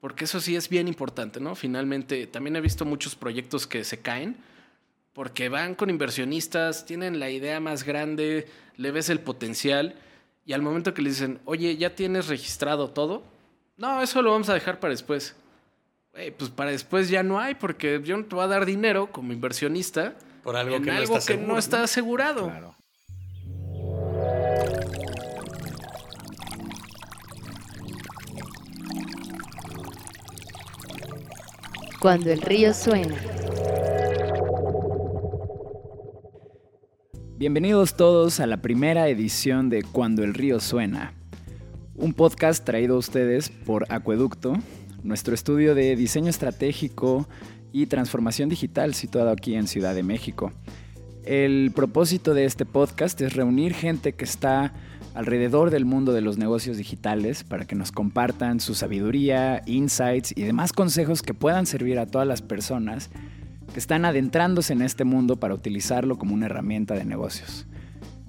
Porque eso sí es bien importante, ¿no? Finalmente, también he visto muchos proyectos que se caen porque van con inversionistas, tienen la idea más grande, le ves el potencial y al momento que le dicen, oye, ¿ya tienes registrado todo? No, eso lo vamos a dejar para después. pues para después ya no hay porque yo no te voy a dar dinero como inversionista por algo, que, no está que no está asegurado. Cuando el río suena. Bienvenidos todos a la primera edición de Cuando el río suena, un podcast traído a ustedes por Acueducto, nuestro estudio de diseño estratégico y transformación digital situado aquí en Ciudad de México. El propósito de este podcast es reunir gente que está alrededor del mundo de los negocios digitales para que nos compartan su sabiduría, insights y demás consejos que puedan servir a todas las personas que están adentrándose en este mundo para utilizarlo como una herramienta de negocios.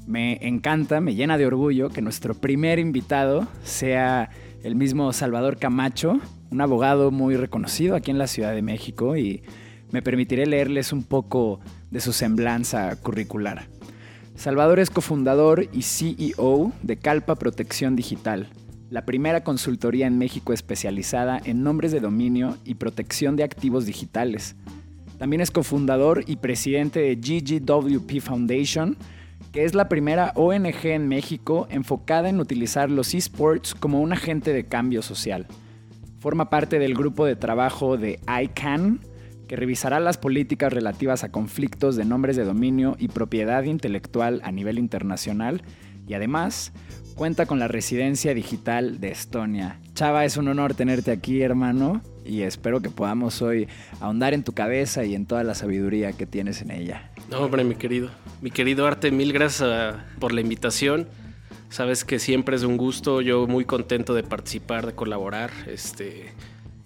Me encanta, me llena de orgullo que nuestro primer invitado sea el mismo Salvador Camacho, un abogado muy reconocido aquí en la Ciudad de México y me permitiré leerles un poco de su semblanza curricular. Salvador es cofundador y CEO de Calpa Protección Digital, la primera consultoría en México especializada en nombres de dominio y protección de activos digitales. También es cofundador y presidente de GGWP Foundation, que es la primera ONG en México enfocada en utilizar los esports como un agente de cambio social. Forma parte del grupo de trabajo de ICANN, que revisará las políticas relativas a conflictos de nombres de dominio y propiedad intelectual a nivel internacional y además cuenta con la residencia digital de Estonia. Chava, es un honor tenerte aquí, hermano, y espero que podamos hoy ahondar en tu cabeza y en toda la sabiduría que tienes en ella. No, hombre, mi querido. Mi querido Arte, mil gracias ah, por la invitación. Sabes que siempre es un gusto, yo muy contento de participar, de colaborar. Este,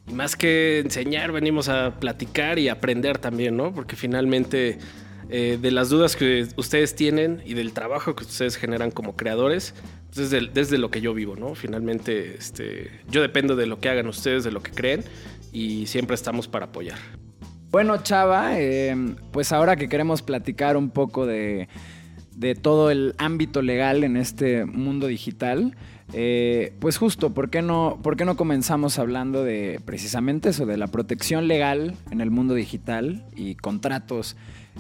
y más que enseñar, venimos a platicar y aprender también, ¿no? Porque finalmente eh, de las dudas que ustedes tienen y del trabajo que ustedes generan como creadores, pues desde, desde lo que yo vivo, ¿no? Finalmente, este, yo dependo de lo que hagan ustedes, de lo que creen y siempre estamos para apoyar. Bueno, Chava, eh, pues ahora que queremos platicar un poco de, de, todo el ámbito legal en este mundo digital, eh, pues justo, ¿por qué, no, ¿por qué no comenzamos hablando de precisamente eso, de la protección legal en el mundo digital y contratos?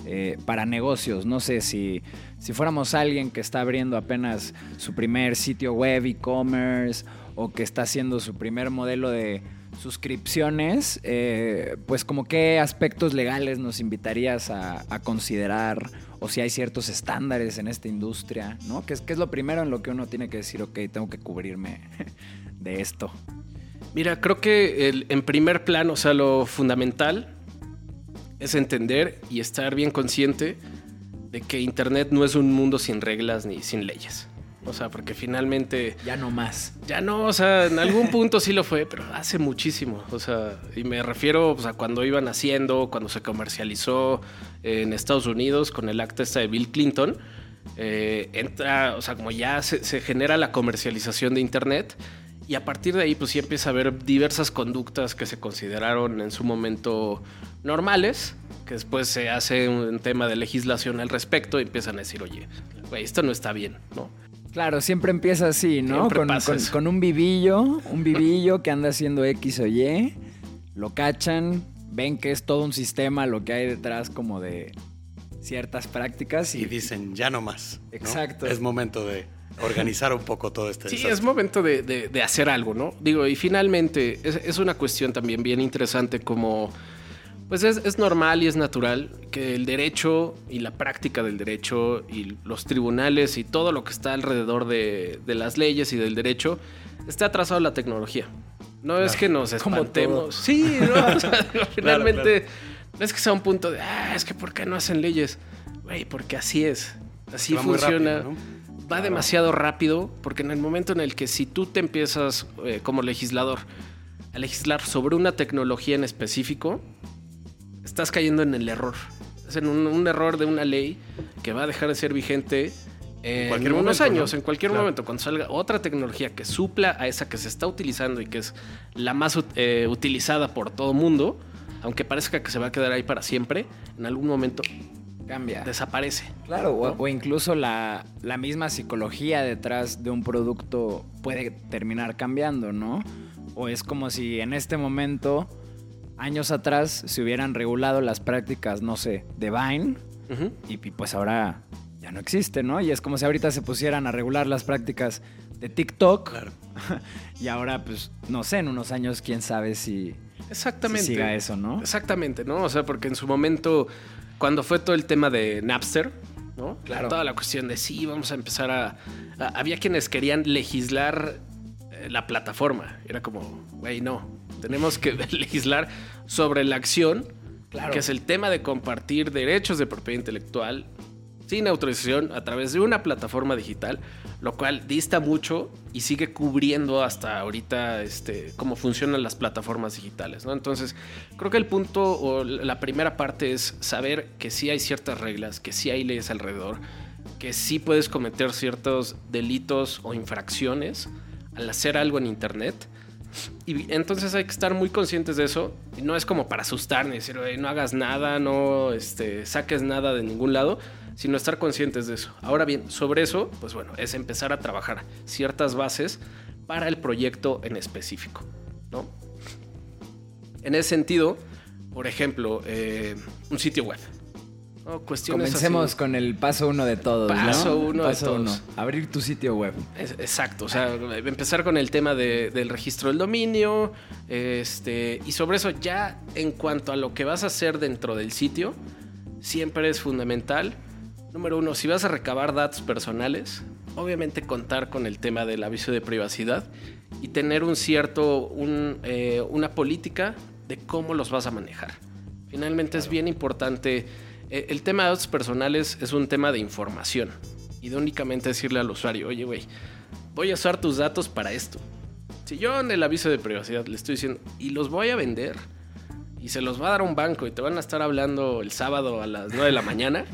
Eh, para negocios. No sé si, si fuéramos alguien que está abriendo apenas su primer sitio web, e-commerce, o que está haciendo su primer modelo de suscripciones, eh, pues como qué aspectos legales nos invitarías a, considerar o si hay ciertos estándares en esta industria, ¿no? ¿Qué es, es lo primero en lo que uno tiene que decir, ok, tengo que cubrirme de esto? Mira, creo que el, en primer plano, o sea, lo fundamental es entender y estar bien consciente de que Internet no es un mundo sin reglas ni sin leyes. O sea, porque finalmente... Ya no más. Ya no, o sea, en algún punto sí lo fue, pero hace muchísimo. O sea, y me refiero pues, a cuando iban haciendo, cuando se comercializó en Estados Unidos con el acta esta de Bill Clinton. Eh, entra, o sea, como ya se, se genera la comercialización de Internet, y a partir de ahí, pues sí empieza a haber diversas conductas que se consideraron en su momento normales, que después se hace un tema de legislación al respecto y empiezan a decir, oye, esto no está bien, ¿no? Claro, siempre empieza así, ¿no? Con, con, un vivillo, un vivillo que anda haciendo X o Y, lo cachan, ven que es todo un sistema lo que hay detrás como de ciertas prácticas. Y, dicen, ya no más. Exacto. Es momento de organizar un poco todo este Sí, es momento de, hacer algo, ¿no? Digo, y finalmente es, una cuestión también bien interesante como... Pues es, normal y es natural que el derecho y la práctica del derecho y los tribunales y todo lo que está alrededor de, las leyes y del derecho esté atrasado la tecnología. No es que nos espantemos. Sí, no, finalmente no es que sea un punto de, ah, es que ¿por qué no hacen leyes? Güey, porque así es. Así funciona va demasiado rápido porque en el momento en el que si tú te empiezas eh, como legislador a legislar sobre una tecnología en específico, estás cayendo en el error. Es en un, error de una ley que va a dejar de ser vigente en cualquier unos momento, años, ¿no? en cualquier Claro. momento, cuando salga otra tecnología que supla a esa que se está utilizando y que es la más eh, utilizada por todo mundo, aunque parezca que se va a quedar ahí para siempre, en algún momento Cambia. desaparece. Claro, o, ¿no? o incluso la, la misma psicología detrás de un producto puede terminar cambiando, ¿no? O es como si en este momento, años atrás, se hubieran regulado las prácticas, no sé, de Vine, y pues ahora ya no existe, ¿no? Y es como si ahorita se pusieran a regular las prácticas de TikTok, Claro. y ahora, pues, no sé, en unos años, quién sabe si, Exactamente. si siga eso, ¿no? Exactamente, ¿no? O sea, porque en su momento, cuando fue todo el tema de Napster, ¿no? Claro. Toda la cuestión de sí, vamos a empezar a. a- había quienes querían legislar eh, la plataforma. Era como, güey, no. Tenemos que legislar sobre la acción, Claro. que es el tema de compartir derechos de propiedad intelectual sin autorización a través de una plataforma digital, lo cual dista mucho y sigue cubriendo hasta ahorita este, cómo funcionan las plataformas digitales. ¿no? Entonces, creo que el punto o la primera parte es saber que sí hay ciertas reglas, que sí hay leyes alrededor, que sí puedes cometer ciertos delitos o infracciones al hacer algo en Internet. Y entonces hay que estar muy conscientes de eso. No es como para asustarme, decir, "Oye, no hagas nada, no este, saques nada de ningún lado, sino estar conscientes de eso. Ahora bien, sobre eso, pues bueno, es empezar a trabajar ciertas bases para el proyecto en específico, ¿no? En ese sentido, por ejemplo, eh, un sitio web. ¿no? Cuestiones así. Comencemos con el paso uno de todos. ¿no? Paso uno de todos. uno. Abrir tu sitio web. Es- Exacto, o sea, empezar con el tema de- del registro del dominio, este, y sobre eso ya en cuanto a lo que vas a hacer dentro del sitio, siempre es fundamental. Número uno, si vas a recabar datos personales, obviamente contar con el tema del aviso de privacidad y tener un cierto, un, eh, una política de cómo los vas a manejar. Finalmente es bien importante. eh, el tema de datos personales es un tema de información y de únicamente decirle al usuario, oye, güey, voy a usar tus datos para esto. Si yo en el aviso de privacidad le estoy diciendo, y los voy a vender, y se los va a dar a un banco y te van a estar hablando el sábado a las 9 de la mañana,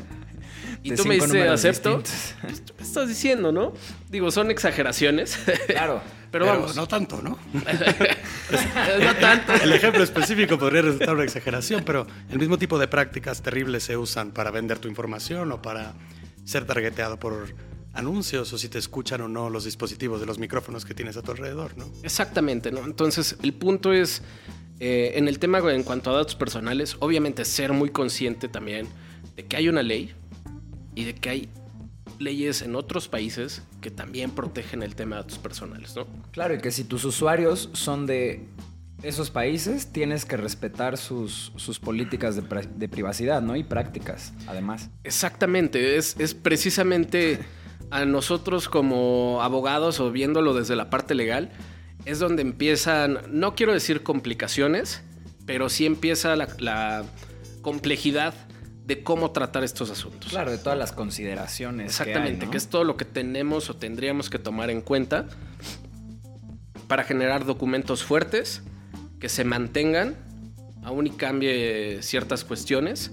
y tú me dices, acepto, pues, me estás diciendo, ¿no? Digo, son exageraciones, Claro. pero, Pero vamos, no tanto, ¿no? no tanto. El ejemplo específico podría resultar una exageración, pero el mismo tipo de prácticas terribles se usan para vender tu información o para ser targeteado por anuncios o si te escuchan o no los dispositivos de los micrófonos que tienes a tu alrededor, ¿no? Exactamente, ¿no? Entonces, el punto es, eh, en el tema en cuanto a datos personales, obviamente ser muy consciente también de que hay una ley y de que hay leyes en otros países que también protegen el tema de datos personales, ¿no? Claro, y que si tus usuarios son de esos países, tienes que respetar sus, sus políticas de, de privacidad, ¿no? Y prácticas, además. Exactamente, es, es precisamente a nosotros como abogados o viéndolo desde la parte legal, es donde empiezan, no quiero decir complicaciones, pero sí empieza la, la complejidad de cómo tratar estos asuntos. Claro, de todas las consideraciones. Exactamente, que, hay, ¿no? que es todo lo que tenemos o tendríamos que tomar en cuenta para generar documentos fuertes que se mantengan, aún y cambie ciertas cuestiones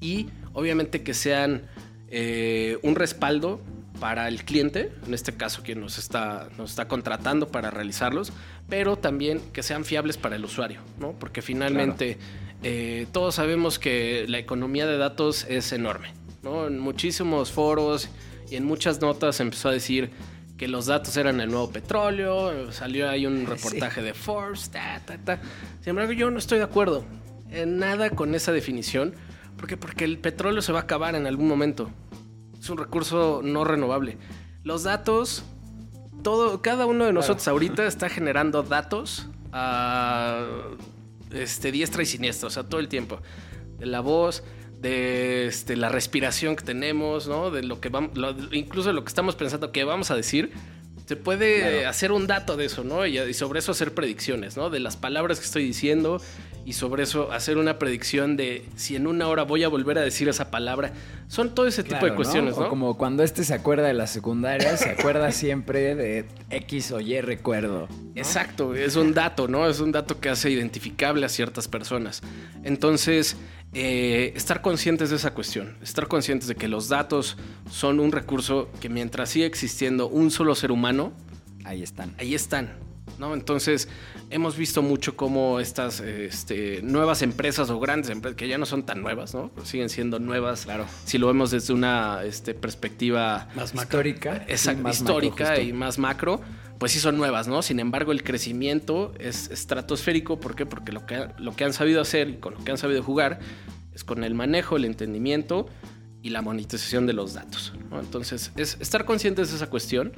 y obviamente que sean eh, un respaldo para el cliente, en este caso quien nos está, nos está contratando para realizarlos, pero también que sean fiables para el usuario, ¿no? Porque finalmente eh, todos sabemos que la economía de datos es enorme, ¿no? En muchísimos foros y en muchas notas empezó a decir que los datos eran el nuevo petróleo, salió ahí un reportaje de Forbes, ta, ta, ta. Sin embargo, yo no estoy de acuerdo en nada con esa definición, porque porque el petróleo se va a acabar en algún momento. Es un recurso no renovable. Los datos, todo, cada uno de nosotros ahorita está generando datos a este, diestra y siniestra, o sea, todo el tiempo. De la voz, de este, la respiración que tenemos, ¿no? De lo que vamos, incluso de lo que estamos pensando que vamos a decir. Se puede Claro. hacer un dato de eso, ¿no? Y, y sobre eso hacer predicciones, ¿no? De las palabras que estoy diciendo y sobre eso hacer una predicción de si en una hora voy a volver a decir esa palabra. Son todo ese tipo de cuestiones, ¿no? O como cuando este se acuerda de la secundaria, se acuerda siempre de X o Y recuerdo. ¿no? Exacto, es un dato, ¿no? Es un dato que hace identificable a ciertas personas. Entonces, eh, estar conscientes de esa cuestión, estar conscientes de que los datos son un recurso que mientras siga existiendo un solo ser humano, Ahí están. ahí están. ¿no? Entonces, hemos visto mucho cómo estas este, nuevas empresas o grandes empresas, que ya no son tan nuevas, ¿no? Pero siguen siendo nuevas, Claro. si lo vemos desde una este, perspectiva Más. Histórica. exact- Sí, más macro, histórica y más macro, pues sí son nuevas, ¿no? Sin embargo, el crecimiento es estratosférico. ¿Por qué? Porque lo que, lo que han sabido hacer y con lo que han sabido jugar es con el manejo, el entendimiento y la monetización de los datos. ¿no? Entonces, es estar conscientes de esa cuestión.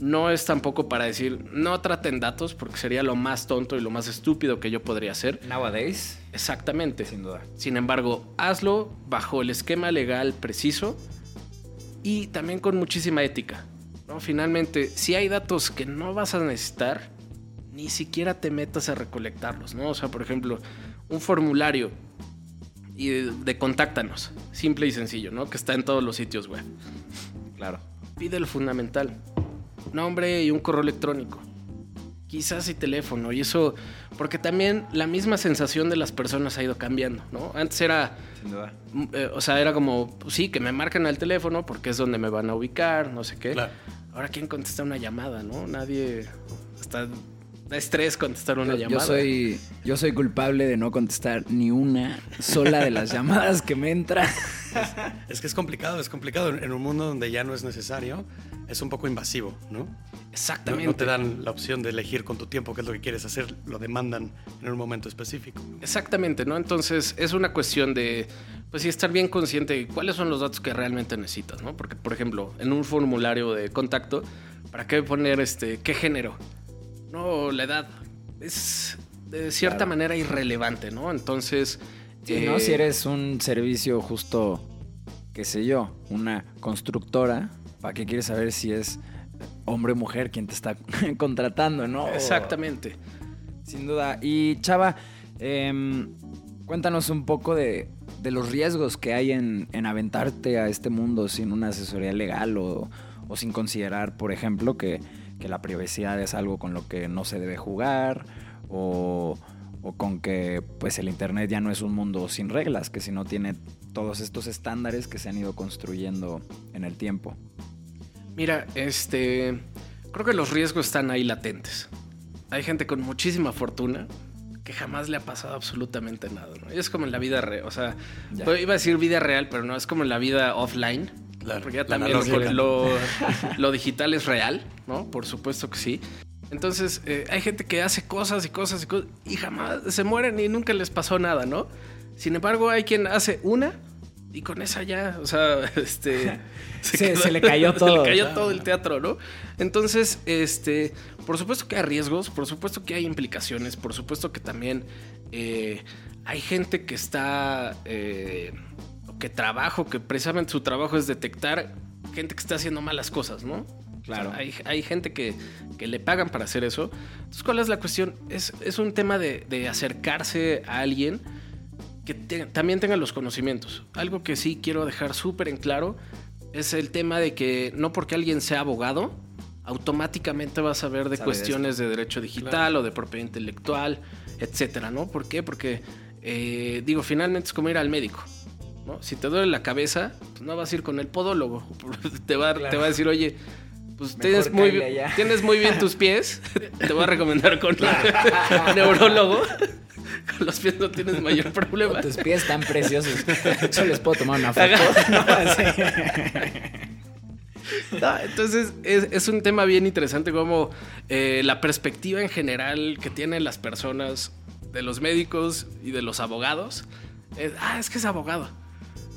No es tampoco para decir, no traten datos, porque sería lo más tonto y lo más estúpido que yo podría hacer. Nowadays, Exactamente. sin duda. Sin embargo, hazlo bajo el esquema legal preciso y también con muchísima ética. ¿No? Finalmente, si hay datos que no vas a necesitar, ni siquiera te metas a recolectarlos. ¿no? O sea, por ejemplo, un formulario y de, de contáctanos, simple y sencillo, ¿no? que está en todos los sitios web. Claro. Pide lo fundamental. Nombre y un correo electrónico. Quizás y teléfono. Y eso, porque también la misma sensación de las personas ha ido cambiando, ¿no? Antes era, Sin duda. eh, o sea, era como, pues sí, que me marcan al teléfono porque es donde me van a ubicar, no sé qué. Claro. Ahora, ¿quién contesta una llamada, no? Nadie, hasta da estrés contestar una Yo, yo llamada. soy, yo soy culpable de no contestar ni una sola de las llamadas que me entran. Es que es complicado, es complicado. En un mundo donde ya no es necesario, es un poco invasivo, ¿no? No, Exactamente. no te dan la opción de elegir con tu tiempo qué es lo que quieres hacer, lo demandan en un momento específico. Exactamente, ¿no? Entonces es una cuestión de, pues sí, estar bien consciente de cuáles son los datos que realmente necesitas, ¿no? Porque, por ejemplo, en un formulario de contacto, ¿para qué poner este, qué género? No, la edad. Es de cierta Claro. manera irrelevante, ¿no? Entonces... Sí, ¿no? eh, Si eres un servicio justo, qué sé yo, una constructora, ¿para qué quieres saber si es hombre o mujer quien te está contratando, no? Exactamente. Sin duda. Y Chava, em, cuéntanos un poco de, de los riesgos que hay en, en aventarte a este mundo sin una asesoría legal o, o sin considerar, por ejemplo, que, que la privacidad es algo con lo que no se debe jugar o, o con que pues el Internet ya no es un mundo sin reglas, que si no tiene todos estos estándares que se han ido construyendo en el tiempo. Mira, este. Creo que los riesgos están ahí latentes. Hay gente con muchísima fortuna que jamás le ha pasado absolutamente nada. ¿no? Y es como en la vida real. O sea, pues, iba a decir vida real, pero no, es como en la vida offline. Claro, Porque ya también lo, lo digital es real, ¿no? Por supuesto que sí. Entonces, eh, hay gente que hace cosas y cosas y cosas y jamás se mueren y nunca les pasó nada, ¿no? Sin embargo, hay quien hace una y con esa ya, o sea, este... Se- se le cayó Se todo. le cayó todo el teatro, ¿no? Entonces, este, por supuesto que hay riesgos, por supuesto que hay implicaciones, por supuesto que también eh, hay gente que está, eh, que trabaja, o que precisamente su trabajo es detectar gente que está haciendo malas cosas, ¿no? Claro. O sea, hay, hay gente que, que le pagan para hacer eso. Entonces, ¿cuál es la cuestión? Es, es un tema de, de acercarse a alguien que te- también tenga los conocimientos. Algo que sí quiero dejar súper en claro es el tema de que no porque alguien sea abogado, automáticamente va a saber de cuestiones de, derecho digital o de propiedad intelectual, etcétera, ¿no? ¿Por qué? Porque, eh, digo, finalmente es como ir al médico. ¿no? Si te duele la cabeza, pues no vas a ir con el podólogo. Te va, te va a decir, oye, pues tienes muy, bien- tienes muy bien tus pies. Te voy a recomendar con un neurólogo. Con los pies no tienes mayor problema. Tus pies tan preciosos. Yo les puedo tomar una foto. No, sí. No, entonces es, es un tema bien interesante como eh, la perspectiva en general que tienen las personas de los médicos y de los abogados. es, ah, es que es abogado.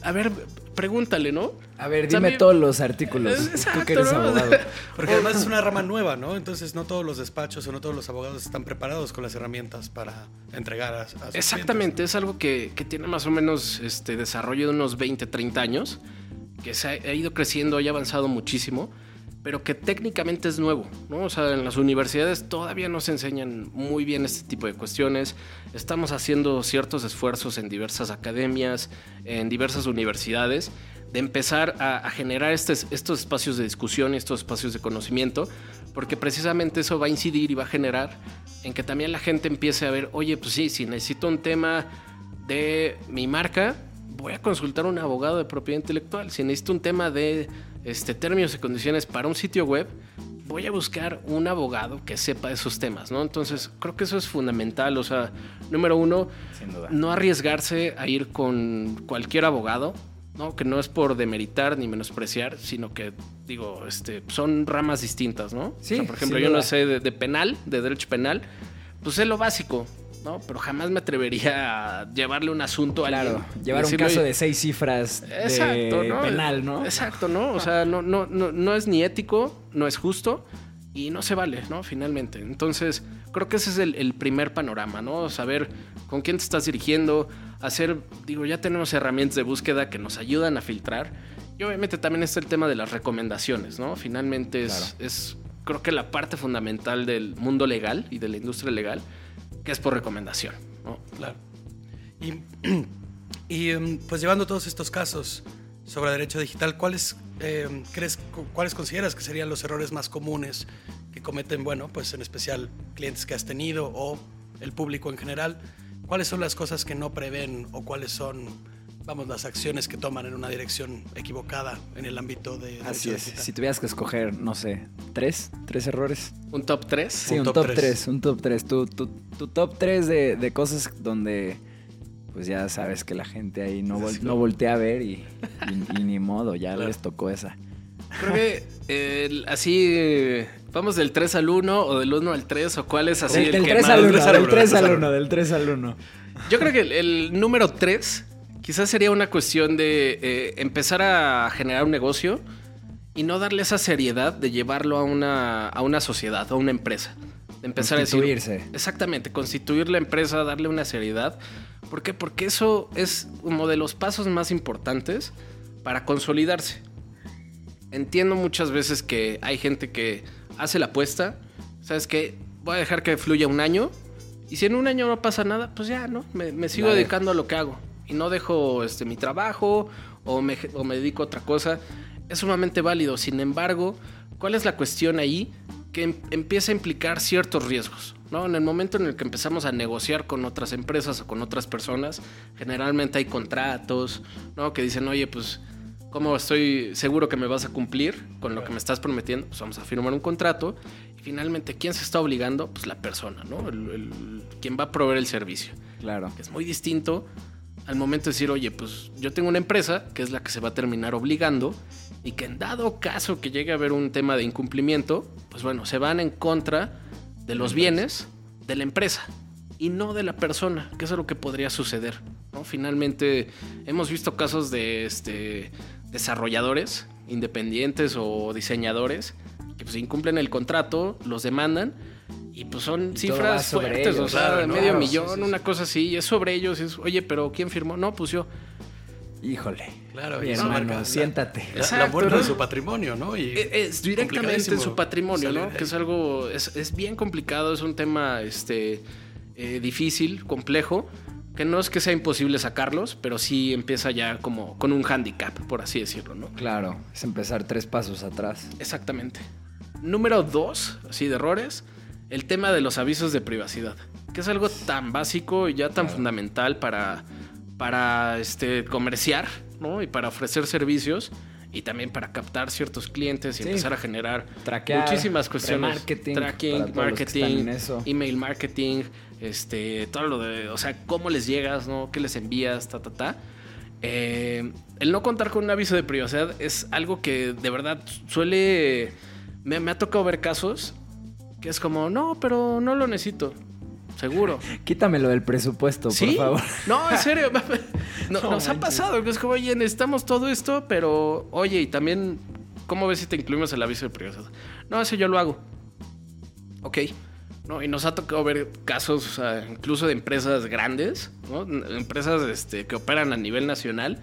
A ver, pregúntale, ¿no? A ver, dime También- todos los artículos. Tú que eres ¿no? abogado. Porque además es una rama nueva, ¿no? Entonces no todos los despachos o no todos los abogados están preparados con las herramientas para entregar a, a sus Exactamente, es algo que, que tiene más o menos este desarrollo de unos 20, 30 años, que se ha, ido creciendo y ha avanzado muchísimo, pero que técnicamente es nuevo, ¿no? O sea, en las universidades todavía no se enseñan muy bien este tipo de cuestiones. Estamos haciendo ciertos esfuerzos en diversas academias, en diversas universidades, de empezar a, a generar estes- estos espacios de discusión y estos espacios de conocimiento, porque precisamente eso va a incidir y va a generar en que también la gente empiece a ver, oye, pues sí, si necesito un tema de mi marca, voy a consultar a un abogado de propiedad intelectual. Si necesito un tema de este, términos y condiciones para un sitio web, voy a buscar un abogado que sepa esos temas, ¿no? Entonces, creo que eso es fundamental. O sea, número uno, Sin duda. no arriesgarse a ir con cualquier abogado, ¿no? Que no es por demeritar ni menospreciar, sino que, digo, este, son ramas distintas, ¿no? Sí, O sea, por ejemplo, yo no sé de, de penal, de derecho penal, pues sé lo básico, ¿no? Pero jamás me atrevería a llevarle un asunto a Claro, alguien. llevar un caso "Oye, de seis cifras de Exacto, ¿no? penal, ¿no? Exacto, ¿no? O sea, no, no, no, no es ni ético, no es justo y no se vale, ¿no? Finalmente. Entonces, creo que ese es el, el primer panorama, ¿no? Saber con quién te estás dirigiendo, hacer, digo, ya tenemos herramientas de búsqueda que nos ayudan a filtrar. Y obviamente también está el tema de las recomendaciones, ¿no? Finalmente es, Claro. es creo que la parte fundamental del mundo legal y de la industria legal, que es por recomendación, ¿no? Claro. Y, em, pues llevando todos estos casos sobre derecho digital, ¿cuáles em, crees, cu- cuáles consideras que serían los errores más comunes que cometen, bueno, pues en especial clientes que has tenido o el público en general? ¿Cuáles son las cosas que no prevén o cuáles son, vamos, las acciones que toman en una dirección equivocada en el ámbito de Así es. digital? Si tuvieras que escoger, no sé, tres, tres errores. Un top 3. Sí, Un un, top top tres. 3, un top 3. Tu, tu, tu top 3 de, de cosas donde pues ya sabes que la gente ahí no, vol- no voltea a ver y, y- y ni modo, ya Claro. les tocó esa. Creo que eh, así vamos del 3 al 1 o del 1 al 3 o cuál es así del el del que 3 más- al 1, tres al del uno, 3 tres al al 1, del 3 al 1. Yo creo que el, el número 3 quizás sería una cuestión de eh, empezar a generar un negocio y no darle esa seriedad de llevarlo a una, a una sociedad, a una empresa. De empezar a decir. Constituirse. Exactamente, constituir la empresa, darle una seriedad. ¿Por qué? Porque eso es uno de los pasos más importantes para consolidarse. Entiendo muchas veces que hay gente que hace la apuesta, ¿sabes qué? Voy a dejar que fluya un año y si en un año no pasa nada, pues ya, ¿no? Me, me sigo Vale. dedicando a lo que hago y no dejo este, mi trabajo o me, o me dedico a otra cosa. Es sumamente válido. Sin embargo, ¿cuál es la cuestión ahí? Que em- empieza a implicar ciertos riesgos. ¿no? En el momento en el que empezamos a negociar con otras empresas o con otras personas, generalmente hay contratos, ¿no? Que dicen, oye, pues, ¿cómo estoy seguro que me vas a cumplir con lo que me estás prometiendo? Pues vamos a firmar un contrato. Y finalmente, ¿quién se está obligando? Pues la persona, ¿no? El, el- quien va a proveer el servicio. Claro. Que es muy distinto al momento de decir, oye, pues yo tengo una empresa que es la que se va a terminar obligando y que en dado caso que llegue a haber un tema de incumplimiento, pues bueno, se van en contra de los bienes de la empresa y no de la persona, que es lo que podría suceder. ¿no? Finalmente hemos visto casos de este, desarrolladores independientes o diseñadores que pues incumplen el contrato, los demandan y pues son Y cifras sobre fuertes, o ellos, sea, claro, medio millón, sí, sí, una cosa así, y es sobre ellos, es, oye, pero ¿quién firmó? No, pues yo. Híjole. Claro, Mi hermano, marca la- siéntate. La, la Exacto, muerte ¿no? de su patrimonio, ¿no? Y E- Es directamente en su patrimonio, ¿no? Que es algo, es, es bien complicado, es un tema este, eh, difícil, complejo, que no es que sea imposible sacarlos, pero sí empieza ya como con un handicap, por así decirlo, ¿no? Claro, es empezar tres pasos atrás. Exactamente. Número dos, así de errores, el tema de los avisos de privacidad, que es algo tan básico y ya tan fundamental para, para este, comerciar, ¿no? Y para ofrecer servicios y también para captar ciertos clientes y Sí. empezar a generar Traquear, muchísimas cuestiones. remarketing Tracking, marketing, email marketing, este, todo lo de, o sea, cómo les llegas, ¿no? ¿Qué les envías? Ta, ta, ta. Eh, el no contar con un aviso de privacidad es algo que de verdad suele. Me, me ha tocado ver casos que es como, no, pero no lo necesito. Seguro. Quítamelo del presupuesto, ¿Sí? por favor. No, en serio. No, No nos ha pasado que es como, oye, necesitamos todo esto, pero oye, y también, ¿cómo ves si te incluimos el aviso de privacidad? No, eso yo lo hago. Ok. No, y nos ha tocado ver casos, o sea, incluso de empresas grandes, ¿no? Empresas este, que operan a nivel nacional,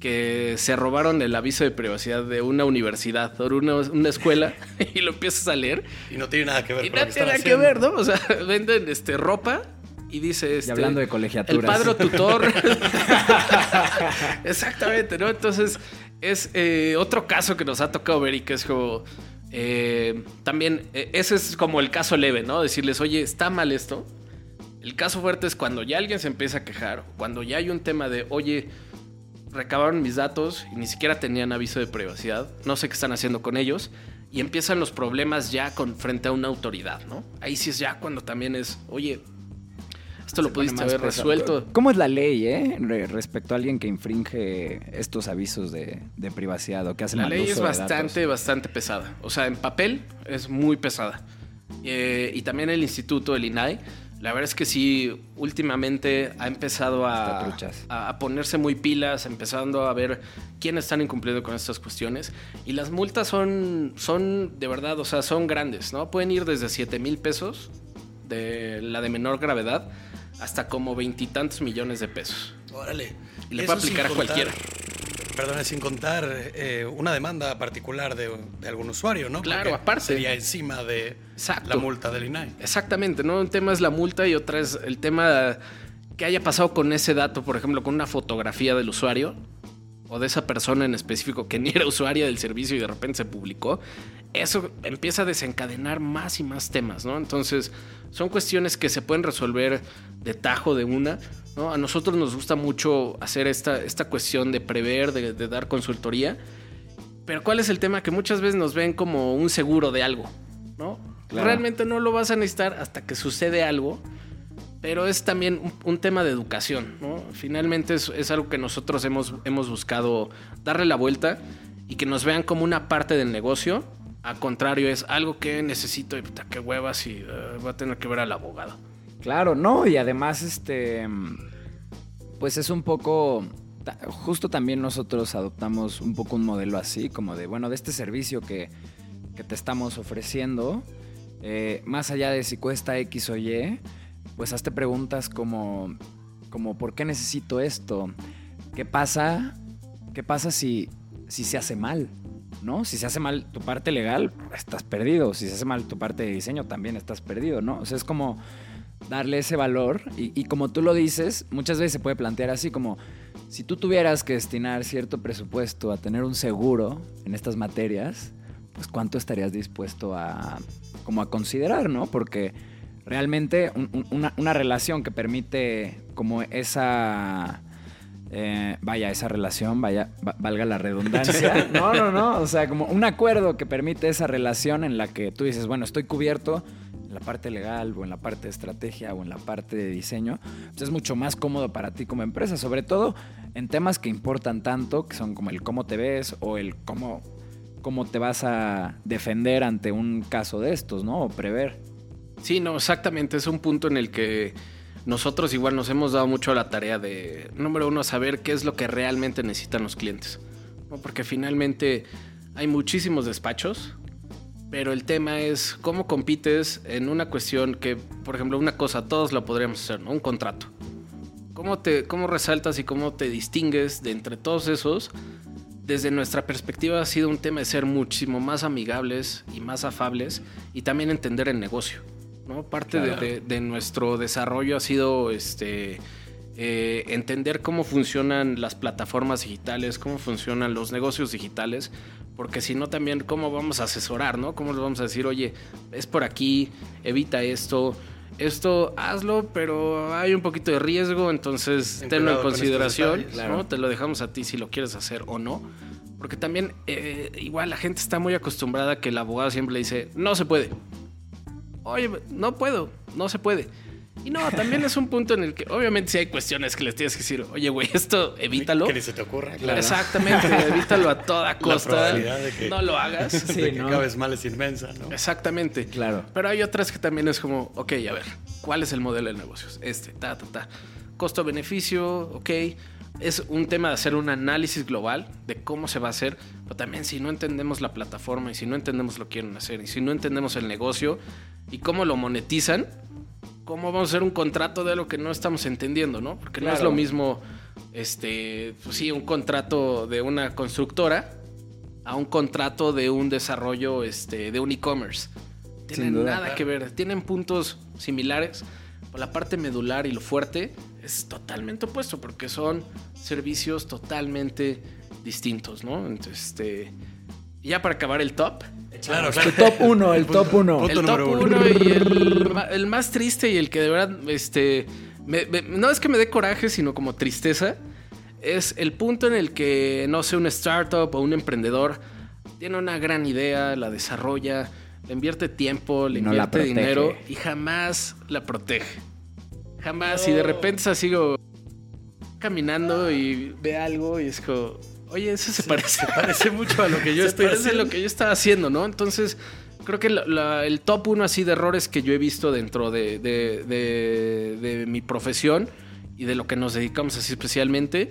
que se robaron el aviso de privacidad de una universidad o una, una escuela y lo empiezas a leer Y no tiene nada que ver y con lo no que tiene nada que ver, ¿no? O sea, venden este, ropa y dice... Este, hablando de colegiaturas. El padre tutor. Exactamente, ¿no? Entonces, es eh, otro caso que nos ha tocado ver y que es como... eh, también, eh, ese es como el caso leve, ¿no? Decirles, oye, está mal esto. El caso fuerte es cuando ya alguien se empieza a quejar, cuando ya hay un tema de, oye, recabaron mis datos y ni siquiera tenían aviso de privacidad, no sé qué están haciendo con ellos, y empiezan los problemas ya con, frente a una autoridad, ¿no? Ahí sí es ya cuando también es, oye, esto lo Se pudiste haber pesado. resuelto. ¿Cómo es la ley, eh? Re- respecto a alguien que infringe estos avisos de, de privacidad o que hace La mal ley uso es bastante, bastante pesada. O sea, en papel es muy pesada. Eh, y también el instituto, el INAI, la verdad es que sí, últimamente ha empezado a, truchas. a, a ponerse muy pilas, empezando a ver quiénes están incumpliendo con estas cuestiones. Y las multas son, son de verdad, o sea, son grandes, ¿no? Pueden ir desde 7 mil pesos, de la de menor gravedad, hasta como veintitantos millones de pesos. Órale. Y le puede aplicar a cualquiera. Perdón, sin contar eh, una demanda particular de, de algún usuario, ¿no? Claro, Porque aparte. Sería encima de Exacto. la multa del INAI. Exactamente, ¿no? Un tema es la multa y otra es el tema que haya pasado con ese dato, por ejemplo, con una fotografía del usuario o de esa persona en específico que ni era usuaria del servicio y de repente se publicó. Eso empieza a desencadenar más y más temas, ¿no? Entonces, son cuestiones que se pueden resolver de tajo de una, ¿no? A nosotros nos gusta mucho hacer esta, esta cuestión de prever, de, de dar consultoría. Pero ¿cuál es el tema? Que muchas veces nos ven como un seguro de algo, ¿no? Claro. Realmente no lo vas a necesitar hasta que sucede algo, pero es también un, tema de educación, ¿no? Finalmente es, es algo que nosotros hemos, hemos buscado darle la vuelta y que nos vean como una parte del negocio. Al contrario, es algo que necesito y puta, qué huevas y eh, voy a tener que ver al abogado. Claro, no, y además, este, pues es un poco, justo también nosotros adoptamos un poco un modelo así, como de, bueno, de este servicio que, que te estamos ofreciendo, eh, más allá de si cuesta X o Y, pues hazte preguntas como, como ¿por qué necesito esto? ¿Qué pasa? ¿Qué pasa si, si se hace mal? ¿No? Si se hace mal tu parte legal, estás perdido. Si se hace mal tu parte de diseño, también estás perdido, ¿no? O sea, es como darle ese valor y, y como tú lo dices, muchas veces se puede plantear así como si tú tuvieras que destinar cierto presupuesto a tener un seguro en estas materias, pues cuánto estarías dispuesto a como a considerar, ¿no? Porque realmente un- un- una, una relación que permite como esa eh, vaya, esa relación, vaya, va- valga la redundancia. No, no, no. O sea, como un acuerdo que permite esa relación en la que tú dices, bueno, estoy cubierto en la parte legal o en la parte de estrategia o en la parte de diseño. Pues es mucho más cómodo para ti como empresa, sobre todo en temas que importan tanto, que son como el cómo te ves o el cómo, cómo te vas a defender ante un caso de estos, ¿no? O prever. Sí, no, exactamente. Es un punto en el que nosotros igual nos hemos dado mucho a la tarea de, número uno, saber qué es lo que realmente necesitan los clientes. Porque finalmente hay muchísimos despachos, pero el tema es cómo compites en una cuestión que, por ejemplo, una cosa, todos lo podríamos hacer, ¿no? Un contrato. ¿Cómo, te, ¿Cómo resaltas y cómo te distingues de entre todos esos? Desde nuestra perspectiva ha sido un tema de ser muchísimo más amigables y más afables y también entender el negocio. ¿No? Parte de- Claro. de, de nuestro desarrollo ha sido este, eh, entender cómo funcionan las plataformas digitales, cómo funcionan los negocios digitales, porque si no también cómo vamos a asesorar, ¿no? Cómo les vamos a decir, oye, es por aquí, evita esto, esto hazlo, pero hay un poquito de riesgo, entonces Ten tenlo en consideración. ¿no? Te lo dejamos a ti si lo quieres hacer o no. Porque también, eh, igual la gente está muy acostumbrada a que el abogado siempre le dice, no se puede. Oye, no puedo, no se puede. Y no, también es un punto en el que, obviamente, si hay cuestiones que les tienes que decir, oye, güey, esto evítalo. Que ni se te ocurra, claro. Exactamente, evítalo a toda costa. probabilidad de que- No lo hagas. Sí, que ¿no? acabes mal es inmensa, ¿no? Exactamente. Claro. Pero hay otras que también es como, ok, a ver, ¿cuál es el modelo de negocios? Este, ta, ta, ta. Costo-beneficio, ok. Es un tema de hacer un análisis global de cómo se va a hacer, pero también si no entendemos la plataforma y si no entendemos lo que quieren hacer y si no entendemos el negocio y cómo lo monetizan, ¿cómo vamos a hacer un contrato de algo que no estamos entendiendo, no? Porque no es lo mismo, este, pues sí, un contrato de una constructora a un contrato de un desarrollo, este, de un e-commerce. Tienen nada que ver, tienen puntos similares. pero La parte medular y lo fuerte es totalmente opuesto porque son servicios totalmente distintos, ¿no? Entonces, este, ya para acabar el top, Claro, Tu top 1, el top 1. Punto el top número uno. uno y el, el más triste y el que de verdad, este, me- me- no es que me dé coraje, sino como tristeza, es el punto en el que, no sé, un startup o un emprendedor tiene una gran idea, la desarrolla, le invierte tiempo, le No invierte dinero y jamás la protege. Jamás. Y de repente se sigo caminando y ve algo y es como, oye, eso se parece. Parece mucho a lo que yo se estoy parece haciendo. lo que yo estaba haciendo, ¿no? Entonces, creo que la- la- el top uno así de errores que yo he visto dentro de, de- de- de mi profesión y de lo que nos dedicamos así especialmente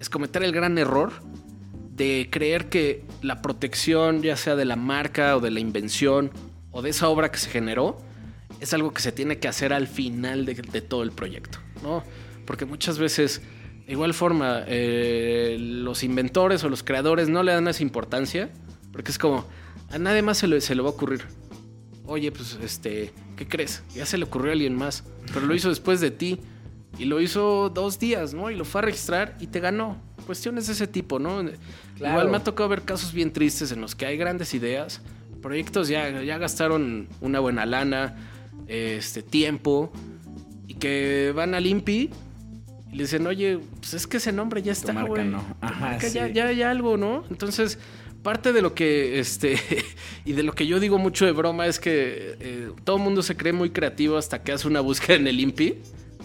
es cometer el gran error de creer que la protección, ya sea de la marca o de la invención o de esa obra que se generó, es algo que se tiene que hacer al final de todo el proyecto, ¿no? Porque muchas veces, de igual forma, eh, los inventores o los creadores no le dan esa importancia, porque es como, a nadie más se le, se le va a ocurrir. Oye, pues, este, ¿qué crees? Ya se le ocurrió a alguien más, pero lo hizo después de ti. Y lo hizo dos días, ¿no? Y lo fue a registrar y te ganó. Cuestiones de ese tipo, ¿no? Claro. Igual me ha tocado ver casos bien tristes en los que hay grandes ideas, proyectos ya, ya gastaron una buena lana, este tiempo, y que van al INPI le dicen, oye, pues es que ese nombre ya está, marca güey. no. Tu Ajá, marca sí. ya, ya hay algo, ¿no? Entonces, parte de lo que, este, y de lo que yo digo mucho de broma es que eh, todo el mundo se cree muy creativo hasta que hace una búsqueda en el INPI.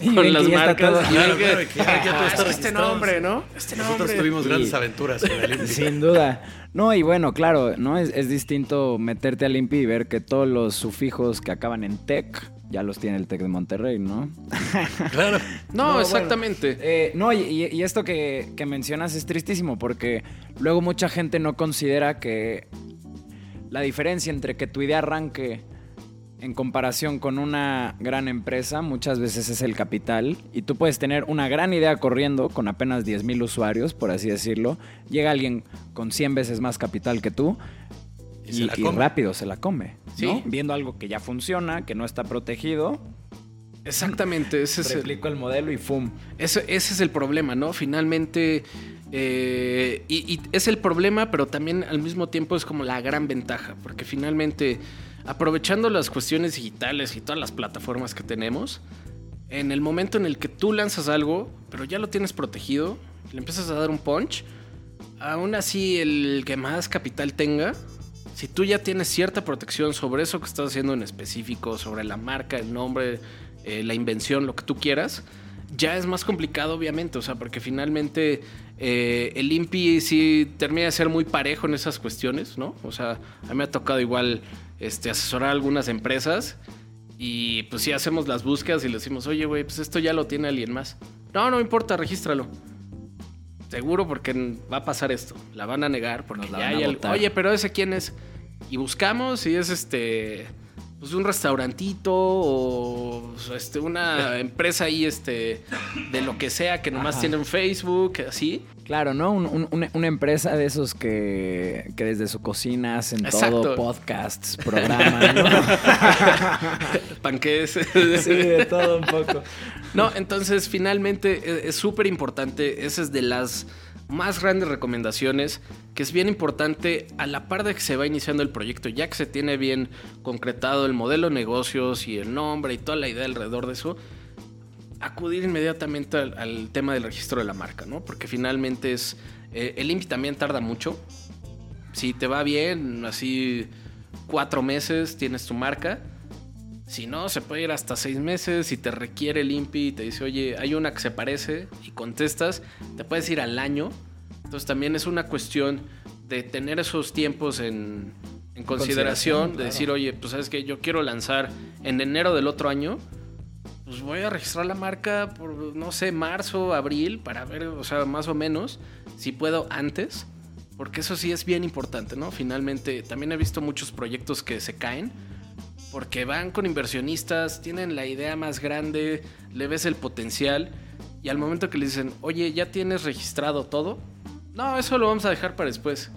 Con que las marcas. todo. y ven Claro, que, claro, que ya- ya todo "Ah, está es que este registrado". nombre, ¿no? Este Nosotros nombre. tuvimos Sí. grandes aventuras con el INPI. Sin duda. No, y bueno, claro, ¿no? Es, es distinto meterte al INPI y ver que todos los sufijos que acaban en TEC ya los tiene el TEC de Monterrey, ¿no? Claro. No, exactamente. Eh, no, y, esto que, que mencionas es tristísimo porque luego mucha gente no considera que la diferencia entre que tu idea arranque en comparación con una gran empresa muchas veces es el capital y tú puedes tener una gran idea corriendo con apenas 10 mil usuarios, por así decirlo. Llega alguien con 100 veces más capital que tú Y se la y come. rápido se la come. Sí. ¿no? Viendo algo que ya funciona, que no está protegido, Exactamente. Ese es el, el modelo y ¡fum! Ese, ese es el problema, ¿no? Finalmente, eh, y, y es el problema, pero también al mismo tiempo es como la gran ventaja, porque finalmente, aprovechando las cuestiones digitales y todas las plataformas que tenemos, en el momento en el que tú lanzas algo, pero ya lo tienes protegido, le empiezas a dar un punch, aún así el que más capital tenga, si tú ya tienes cierta protección sobre eso que estás haciendo en específico, sobre la marca, el nombre, eh, la invención, lo que tú quieras, ya es más complicado, obviamente. O sea, porque finalmente eh, el INPI sí termina de ser muy parejo en esas cuestiones, ¿no? O sea, a mí me ha tocado igual este, asesorar a algunas empresas y pues sí hacemos las búsquedas y le decimos, oye, güey, pues esto ya lo tiene alguien más. No, no importa, regístralo. Seguro porque va a pasar esto. La van a negar porque Nos la ya van a hay botar. Oye, pero ese quién es. Y buscamos y es este. Pues un restaurantito o este, una empresa ahí este de lo que sea que nomás Ajá. tiene un Facebook, así. Claro, ¿no? Un- un- una, una empresa de esos que, que desde su cocina hacen Exacto. todo, podcasts, programas, ¿no? Panques. sí, de todo un poco. No, entonces finalmente eh, es súper importante, esa es de las más grandes recomendaciones, que es bien importante a la par de que se va iniciando el proyecto, ya que se tiene bien concretado el modelo de negocios y el nombre y toda la idea alrededor de eso, acudir inmediatamente al, tema del registro de la marca, ¿no? Porque finalmente es, eh, el INPI también tarda mucho, si te va bien, así cuatro meses tienes tu marca. Si no, se puede ir hasta seis meses. Si te requiere el INPI y te dice, oye, hay una que se parece y contestas, te puedes ir al año. Entonces también es una cuestión de tener esos tiempos en, en consideración, de claro. decir, oye, pues sabes que yo quiero lanzar en enero del otro año. Pues voy a registrar la marca por, no sé, marzo, abril, para ver, o sea, más o menos, si puedo antes. Porque eso sí es bien importante, ¿no? Finalmente, también he visto muchos proyectos que se caen porque van con inversionistas, tienen la idea más grande, le ves el potencial y al momento que le dicen, oye, ¿ya tienes registrado todo? No, eso lo vamos a dejar para después.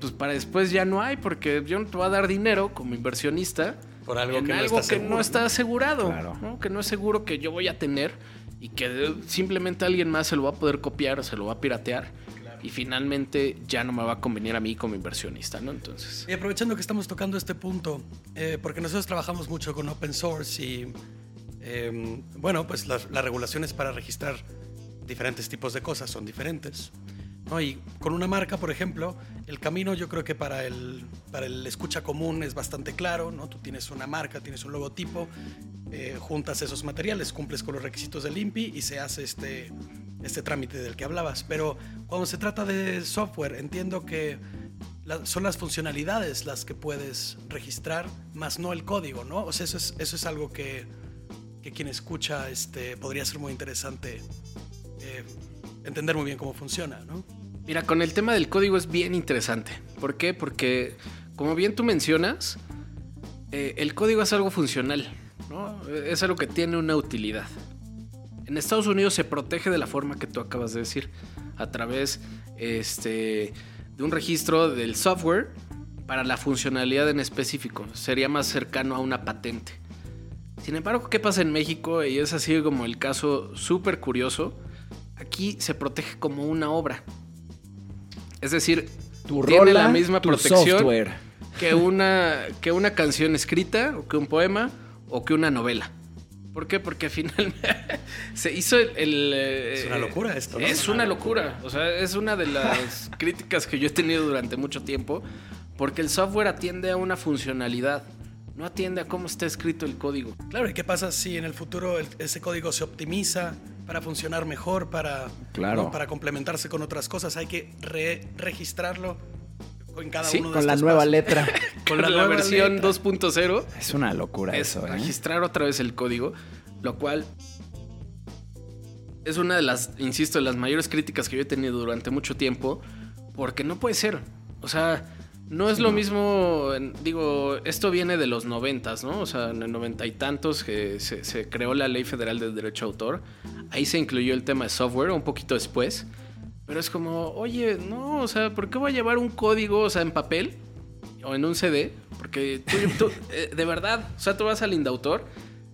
Pues para después ya no hay porque yo no te voy a dar dinero como inversionista Por algo en que no algo está que seguro. no está asegurado, Claro. ¿no? que no es seguro que yo voy a tener y que simplemente alguien más se lo va a poder copiar o se lo va a piratear. Y finalmente ya no me va a convenir a mí como inversionista, ¿no? Entonces. Y aprovechando que estamos tocando este punto, eh, porque nosotros trabajamos mucho con open source y, eh, bueno, pues las, las regulaciones para registrar diferentes tipos de cosas son diferentes. ¿no? Y con una marca, por ejemplo, el camino yo creo que para el, para el escucha común es bastante claro, ¿no? Tú tienes una marca, tienes un logotipo, eh, juntas esos materiales, cumples con los requisitos del INPI y se hace este, este trámite del que hablabas. Pero cuando se trata de software, entiendo que la- son las funcionalidades las que puedes registrar, más no el código, ¿no? O sea, eso es, eso es algo que, que quien escucha este, podría ser muy interesante eh, entender muy bien cómo funciona, ¿no? Mira, con el tema del código es bien interesante. ¿Por qué? Porque, como bien tú mencionas, eh, el código es algo funcional, ¿no? Es algo que tiene una utilidad. En Estados Unidos se protege de la forma que tú acabas de decir, a través este, de un registro del software para la funcionalidad en específico. Sería más cercano a una patente. Sin embargo, ¿qué pasa en México? Y es así como el caso súper curioso. Aquí se protege como una obra. Es decir, Tu tiene rola, la misma tu protección software. que una, que una canción escrita, o que un poema, o que una novela. ¿Por qué? Porque finalmente se hizo el... el, eh, Es una locura esto, ¿no? Es una locura. O sea, es una de las críticas que yo he tenido durante mucho tiempo. Porque el software atiende a una funcionalidad. No atiende a cómo está escrito el código. Claro, ¿y qué pasa si en el futuro el- ese código se optimiza para funcionar mejor, para, Claro. ¿no? para complementarse con otras cosas? Hay que re- registrarlo en cada Sí, uno de Con la nueva pasos. letra. Con la, nueva versión letra. 2.0 Es una locura es eso, ¿eh? registrar otra vez el código, lo cual es una de las, insisto, de las mayores críticas que yo he tenido durante mucho tiempo, porque no puede ser. O sea, no es lo mismo, digo, esto viene de los noventas, ¿no? O sea, en el noventa y tantos que se, se creó la Ley Federal del Derecho a Autor, ahí se incluyó el tema de software un poquito después, pero es como, oye, no, o sea, ¿por qué voy a llevar un código, o sea, en papel? o en un CD, porque tú, tú, eh, de verdad, o sea, tú vas al Indautor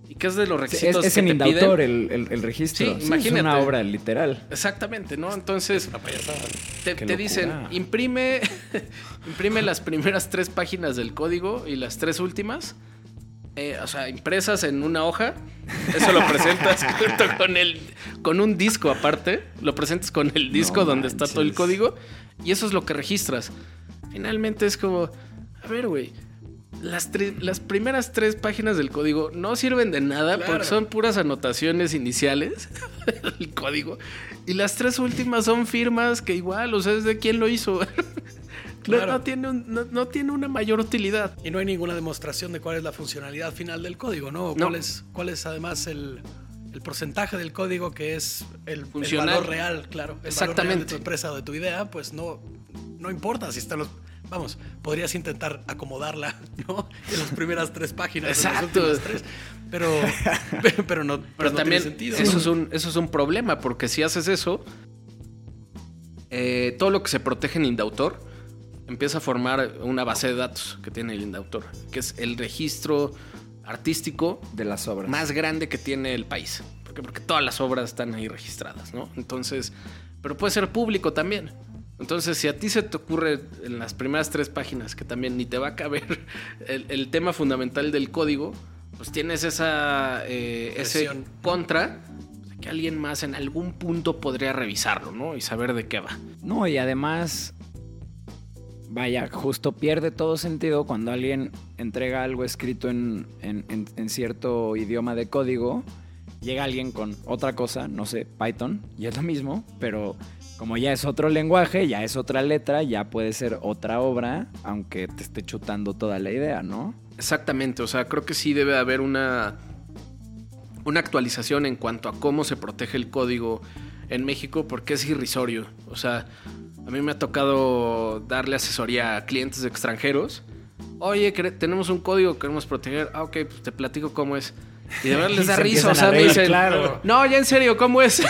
y que es de los Sí, es, requisitos es que en te Indautor piden. el, el- el registro. Sí, Sí, es imagínate. una obra literal. Exactamente, ¿no? Entonces te, Qué te dicen, imprime, imprime las primeras tres páginas del código y las tres últimas. Eh, o sea, impresas en una hoja, eso lo presentas junto con el, con un disco aparte, lo presentas con el disco No donde está todo el código y eso es lo que registras. Finalmente es como, a ver, güey, las, las primeras tres páginas del código no sirven de nada Claro. porque son puras anotaciones iniciales el código y las tres últimas son firmas que igual, o sea, es de quién lo hizo. No- Claro. no, tiene un- no- no tiene una mayor utilidad. Y no hay ninguna demostración de cuál es la funcionalidad final del código, ¿no? O. ¿Cuál, es, cuál es además el, el porcentaje del código que es el, el Funcional. valor real, claro. El valor real de Exactamente. tu empresa o de tu idea, pues no, no importa si están los... Vamos, podrías intentar acomodarla, ¿no? En las primeras tres páginas. en las Exacto. tres, pero, pero no, Pero pues no también tiene sentido. eso, es un, eso es un problema, porque si haces eso, eh, todo lo que se protege en Indautor empieza a formar una base de datos que tiene el Indautor, que es el registro artístico De las obras. más grande que tiene el país. ¿Por qué? Porque todas las obras están ahí registradas, ¿no? Entonces, pero puede ser público también. Entonces, si a ti se te ocurre en las primeras tres páginas que también ni te va a caber el, el tema fundamental del código, pues tienes esa eh, ese contra que alguien más en algún punto podría revisarlo, ¿no? Y saber de qué va. No, y además, vaya, justo pierde todo sentido cuando alguien entrega algo escrito en, en- cierto idioma de código, llega alguien con otra cosa, no sé, Python, y es lo mismo, pero como ya es otro lenguaje, ya es otra letra, ya puede ser otra obra, aunque te esté chutando toda la idea, ¿no? Exactamente, o sea, creo que sí debe haber una, una actualización en cuanto a cómo se protege el código en México, porque es irrisorio. O sea, a mí me ha tocado darle asesoría a clientes extranjeros. Oye, tenemos un código que queremos proteger. Ah, ok, pues te platico cómo es. Y de verdad les da risa, o sea, me dicen, claro. no, ya en serio, ¿cómo es?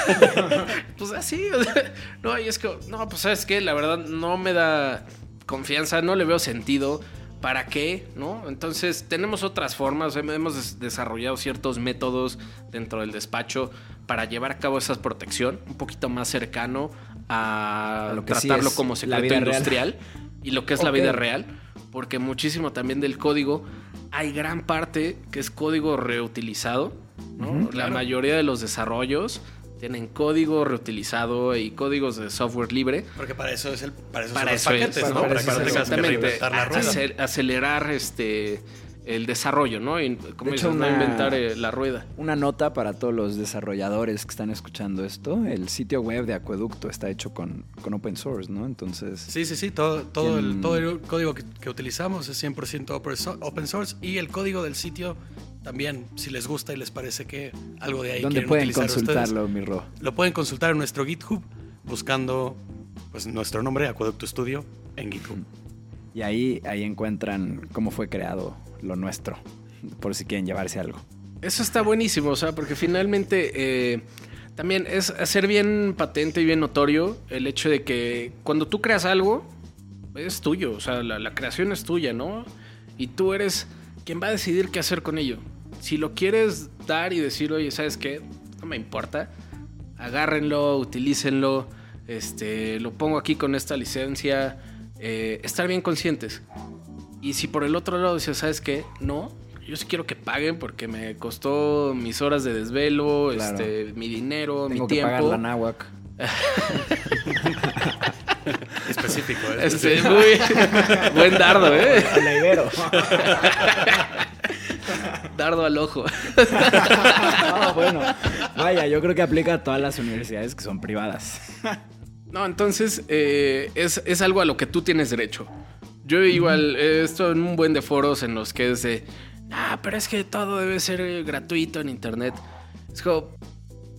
pues así, o sea, no, y es que, no, pues sabes qué, la verdad no me da confianza, no le veo sentido. ¿Para qué? ¿No? Entonces, tenemos otras formas, hem- hemos des- desarrollado ciertos métodos dentro del despacho para llevar a cabo esa protección un poquito más cercano a, A lo que sí tratarlo como secreto real. industrial y lo que es la vida real, porque muchísimo también del código hay gran parte que es código reutilizado. la claro. mayoría de los desarrollos tienen código reutilizado y códigos de software libre. Porque para eso es el para eso Para son eso los es, paquetes, para ¿no? Para, eso que no es, tengas que exactamente, reinventar la rueda. acer- acelerar este el desarrollo, ¿no? Y, como De hecho, dices, no una- inventar eh, la rueda. Una nota para todos los desarrolladores que están escuchando esto. El sitio web de Acueducto está hecho con, con open source, ¿no? Entonces, Sí, sí, sí, todo, todo, ¿Quién- el, todo el código que, que utilizamos es 100% open so- open source y el código del sitio también, si les gusta y les parece que algo de ahí ¿dónde quieren pueden utilizar ustedes, consultarlo, mi Ro? lo pueden consultar en nuestro GitHub buscando pues nuestro nombre, Acueducto Studio, en GitHub. Y ahí, ahí encuentran cómo fue creado lo nuestro, por si quieren llevarse algo. Eso está buenísimo, o sea, porque finalmente eh, también es hacer bien patente y bien notorio el hecho de que cuando tú creas algo, es tuyo, o sea, la, la creación es tuya, ¿no? Y tú eres quien va a decidir qué hacer con ello. Si lo quieres dar y decir, oye, ¿sabes qué? No me importa. Agárrenlo, utilícenlo, este, lo pongo aquí con esta licencia. eh, estar bien conscientes. Y si por el otro lado dices, ¿sabes qué? No, yo sí quiero que paguen porque me costó mis horas de desvelo, Claro. este, mi dinero, Tengo mi que pagar tiempo. la náhuac. Específico, ¿eh? Este, muy buen dardo, ¿eh? Dardo al ojo. Ah, bueno. Vaya, yo creo que aplica a todas las universidades que son privadas. No, entonces eh, es, es algo a lo que tú tienes derecho. Yo igual he estado en un buen de foros en los que es de, ah, pero es que todo debe ser gratuito en internet. Es como,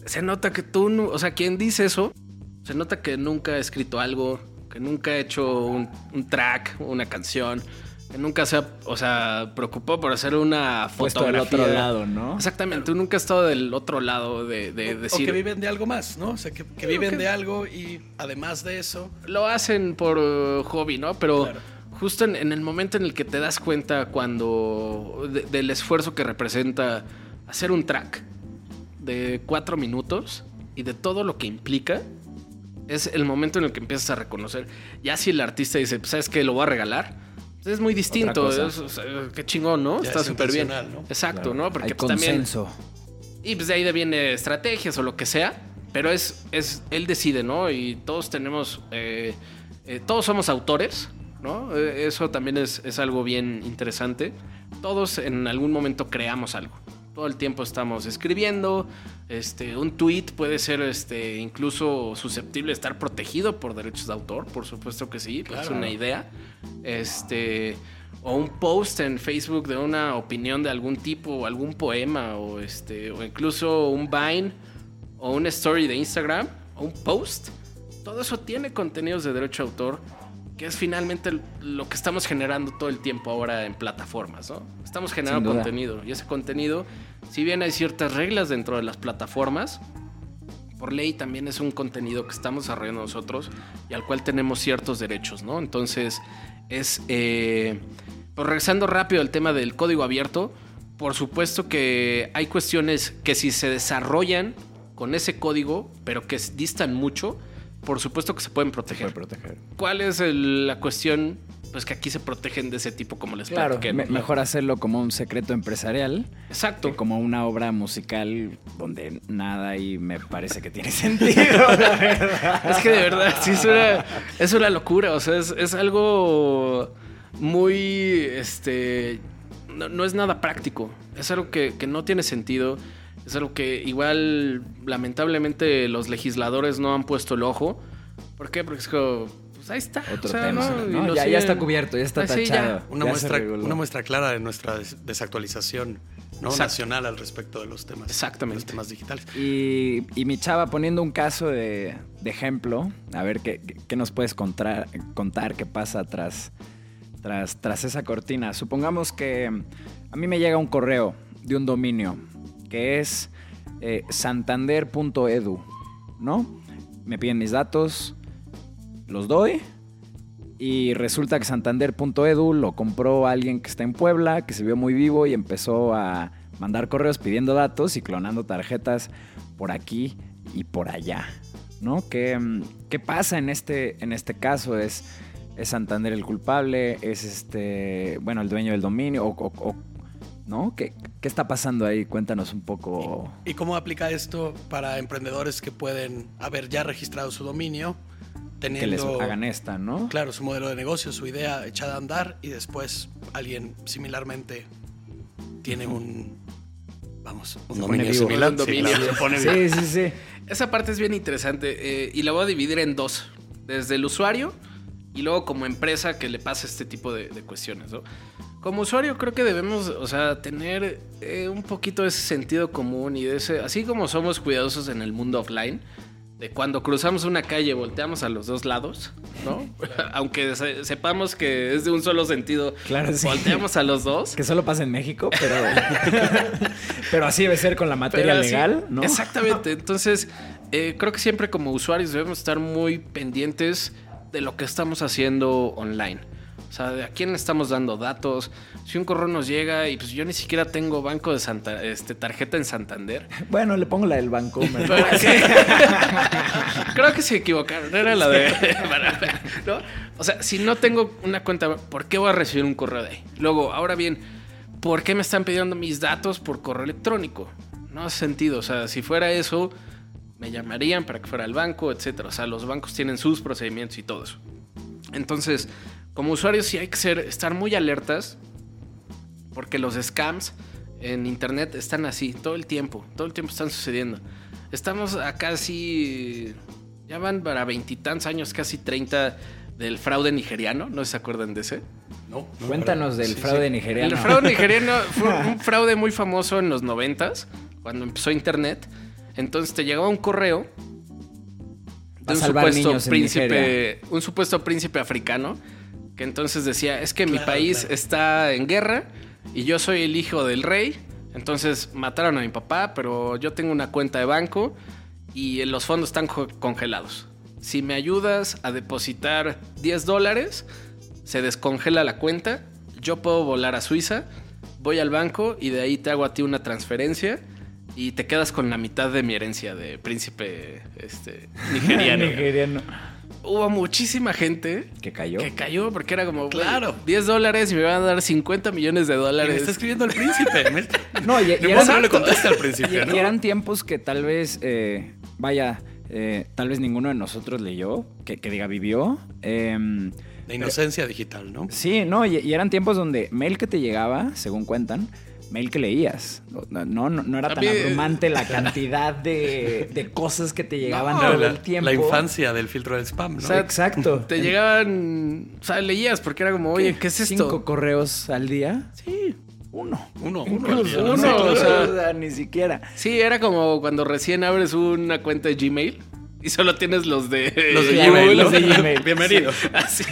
se nota que tú, no- o sea, quien dice eso, se nota que nunca ha escrito algo, que nunca ha hecho un, un track, una canción, que nunca se ha, o sea, preocupó por hacer una Puesto del fotografía. otro lado, ¿no? Exactamente, tú nunca has estado del otro lado de, de O decir... que viven de algo más, ¿no? O sea, que, que viven de algo y además de eso, lo hacen por uh, hobby, ¿no? Pero Claro. justo en, en el momento en el que te das cuenta cuando de- del esfuerzo que representa hacer un track de cuatro minutos y de todo lo que implica, es el momento en el que empiezas a reconocer. Ya si el artista dice, pues, ¿sabes qué? Lo voy a regalar. Pues Es muy distinto. cosa. es- o sea, qué chingón, ¿no? Ya Está es súper bien. Exacto, Claro. ¿no? Porque Hay pues, también y pues de ahí viene estrategias o lo que sea, pero es, es él decide, ¿no? Y todos tenemos, eh, eh, todos somos autores, ¿no? Eh, eso también es, es algo bien interesante. Todos en algún momento creamos algo. Todo el tiempo estamos escribiendo. Este, un tweet puede ser este, incluso susceptible de estar protegido por derechos de autor, por supuesto que sí, pues es Claro. una idea. Este, o un post en Facebook de una opinión de algún tipo, o algún poema, o este, o incluso un Vine, o una story de Instagram, o un post. Todo eso tiene contenidos de derecho de autor, que es finalmente lo que estamos generando todo el tiempo ahora en plataformas, ¿no? Estamos generando contenido. Y ese contenido, si bien hay ciertas reglas dentro de las plataformas, por ley también es un contenido que estamos desarrollando nosotros y al cual tenemos ciertos derechos, ¿no? Entonces, es. Eh, pues regresando rápido al tema del código abierto, por supuesto que hay cuestiones que si se desarrollan con ese código, pero que distan mucho, por supuesto que se pueden proteger. Puede proteger. ¿Cuál es el- la cuestión? Pues que aquí se protegen de ese tipo, como les Claro, platiqué, me- mejor hacerlo como un secreto empresarial Exacto. que como una obra musical donde nada ahí me parece que tiene sentido, la verdad. Es que de verdad, sí, es una, es una locura. O sea, es, es algo muy. Este. No, no es nada práctico. Es algo que, que no tiene sentido. Es algo que igual, lamentablemente, los legisladores no han puesto el ojo. ¿Por qué? Porque es como. Pues ahí está. Otro o sea, tema, ¿no? Y ¿no? lo Ya, está cubierto, ya está Ah, sí, ya. tachado. una ya muestra, una muestra clara de nuestra des- desactualización ¿no? Exacto. nacional al respecto de los temas, Exactamente. los temas digitales. Y, y mi chava, poniendo un caso de, de ejemplo, a ver qué, qué nos puedes contar, contar qué pasa tras, tras, tras esa cortina. Supongamos que a mí me llega un correo de un dominio que es eh, santander.edu, ¿no? Me piden mis datos, los doy y resulta que santander.edu lo compró alguien que está en Puebla, que se vio muy vivo y empezó a mandar correos pidiendo datos y clonando tarjetas por aquí y por allá. ¿no? ¿Qué, qué pasa en este, en este caso? ¿Es, ¿Es Santander el culpable? ¿Es este, bueno, el dueño del dominio? ¿O, o- o- no? ¿Qué, ¿Qué está pasando ahí? Cuéntanos un poco. ¿Y cómo aplica esto para emprendedores que pueden haber ya registrado su dominio, Que les teniendo, hagan esta, ¿no? claro, su modelo de negocio, su idea echada a andar y después alguien similarmente tiene un, vamos, un Se dominio similar? Un Sí, dominio. claro, se pone. Sí, sí, sí. Esa parte es bien interesante eh, y la voy a dividir en dos. Desde el usuario y luego como empresa que le pasa este tipo de, de cuestiones. ¿no? Como usuario creo que debemos, o sea, tener eh, un poquito de ese sentido común y de ese, así como somos cuidadosos en el mundo offline, de cuando cruzamos una calle volteamos a los dos lados, ¿no? Aunque se- sepamos que es de un solo sentido, Claro, sí. volteamos a los dos. Que solo pasa en México, pero. pero así debe ser con la materia así- legal, ¿no? Exactamente. Entonces, eh, creo que siempre como usuarios debemos estar muy pendientes de lo que estamos haciendo online. O sea, a quién le estamos dando datos. Si un correo nos llega y pues yo ni siquiera tengo banco de Santa, este, tarjeta en Santander. Bueno, le pongo la del banco. Creo que se equivocaron. Era la de. ¿no? O sea, si no tengo una cuenta, ¿por qué voy a recibir un correo de ahí? Luego, ahora bien, ¿por qué me están pidiendo mis datos por correo electrónico? No hace sentido. O sea, si fuera eso, me llamarían para que fuera al banco, etcétera. O sea, los bancos tienen sus procedimientos y todo eso. Entonces, como usuarios sí hay que ser, estar muy alertas porque los scams en internet están así todo el tiempo, todo el tiempo están sucediendo. Estamos a casi, ya van para veintitantos años, casi 30 del fraude nigeriano, ¿no se acuerdan de ese? No, no, Cuéntanos pero- del sí, fraude sí. nigeriano. El fraude nigeriano fue un fraude muy famoso en los noventas, cuando empezó internet. Entonces te llegaba un correo de un supuesto príncipe, un supuesto príncipe africano, que entonces decía, es que mi Claro, país claro. está en guerra y yo soy el hijo del rey, entonces mataron a mi papá, pero yo tengo una cuenta de banco y los fondos están co- congelados. Si me ayudas a depositar 10 dólares, se descongela la cuenta, yo puedo volar a Suiza, voy al banco y de ahí te hago a ti una transferencia y te quedas con la mitad de mi herencia de príncipe este, nigeriano. Nigeriano. Hubo muchísima gente Que cayó. que cayó porque era como, Claro. claro, 10 dólares y me van a dar 50 millones de Y me dólares. está escribiendo el príncipe. Me- No, y, y eran, que no le conteste al y- principio, y ¿no? eran tiempos que tal vez, eh, vaya, eh, tal vez ninguno de nosotros leyó, que, que diga vivió. Em, De inocencia digital, ¿no? sí, no, y, y eran tiempos donde mail que te llegaba, según cuentan, mail que leías. No, no, no- era tan abrumante la cantidad de, de cosas que te llegaban No, todo la, el tiempo. la infancia del filtro del spam, ¿no? O sea, Exacto. Te llegaban, o sea, leías porque era como, oye, ¿qué es esto? ¿Cinco correos al día? Sí. Uno. uno, uno. Incluso, uno, o sea- ni siquiera. Sí, era como cuando recién abres una cuenta de Gmail y solo tienes los de Los de Gmail, los ¿no? de Gmail. Bienvenido. Así,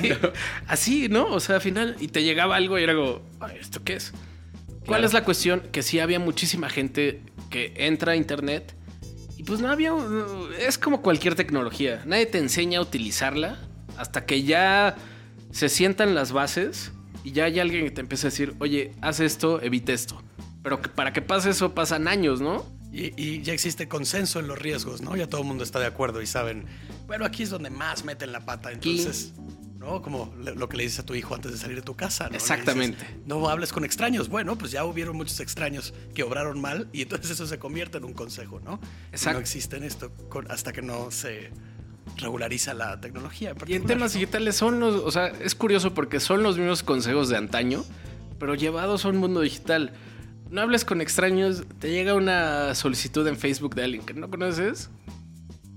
así, ¿no? O sea, al final, y te llegaba algo y era como, "Ay, ¿esto qué es? ¿Cuál Claro. es la cuestión? Que sí había muchísima gente que entra a internet y pues no había. Es como cualquier tecnología. Nadie te enseña a utilizarla hasta que ya se sientan las bases y ya hay alguien que te empieza a decir, oye, haz esto, evita esto. Pero que para que pase eso pasan años, ¿no? Y, y ya existe consenso en los riesgos, ¿no? Ya todo el mundo está de acuerdo y saben, bueno, aquí es donde más meten la pata. Entonces, ¿no? Como lo que le dices a tu hijo antes de salir de tu casa, Exactamente. dices, no hables con extraños. Bueno, pues ya hubieron muchos extraños que obraron mal y entonces eso se convierte en un consejo, ¿no? Y Exacto. No existe en esto hasta que no se regulariza la tecnología. Y en temas digitales son los, o sea, es curioso porque son los mismos consejos de antaño, pero llevados a un mundo digital. No hables con extraños, te llega una solicitud en Facebook de alguien que no conoces.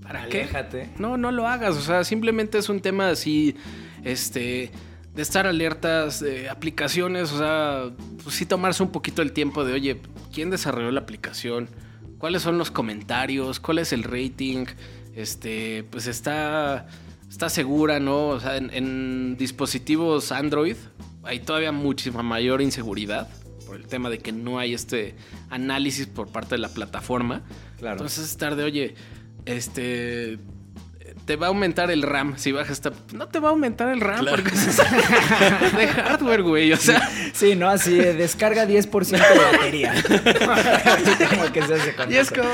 ¿Para qué? Aléjate. No, no lo hagas. O sea, simplemente es un tema así, este, de estar alertas, de aplicaciones. O sea, pues sí tomarse un poquito el tiempo de, oye, ¿quién desarrolló la aplicación? ¿Cuáles son los comentarios? ¿Cuál es el rating? Este, pues está, está segura, ¿no? O sea, en, en dispositivos Android hay todavía muchísima mayor inseguridad por el tema de que no hay este análisis por parte de la plataforma. Claro. Entonces es tarde, oye, este te va a aumentar el RAM si bajas esta. No te va a aumentar el RAM Claro. porque es de hardware, güey. O sea, Sí, ¿no? Así, eh, descarga 10% de batería. Como que se hace con y es eso. como,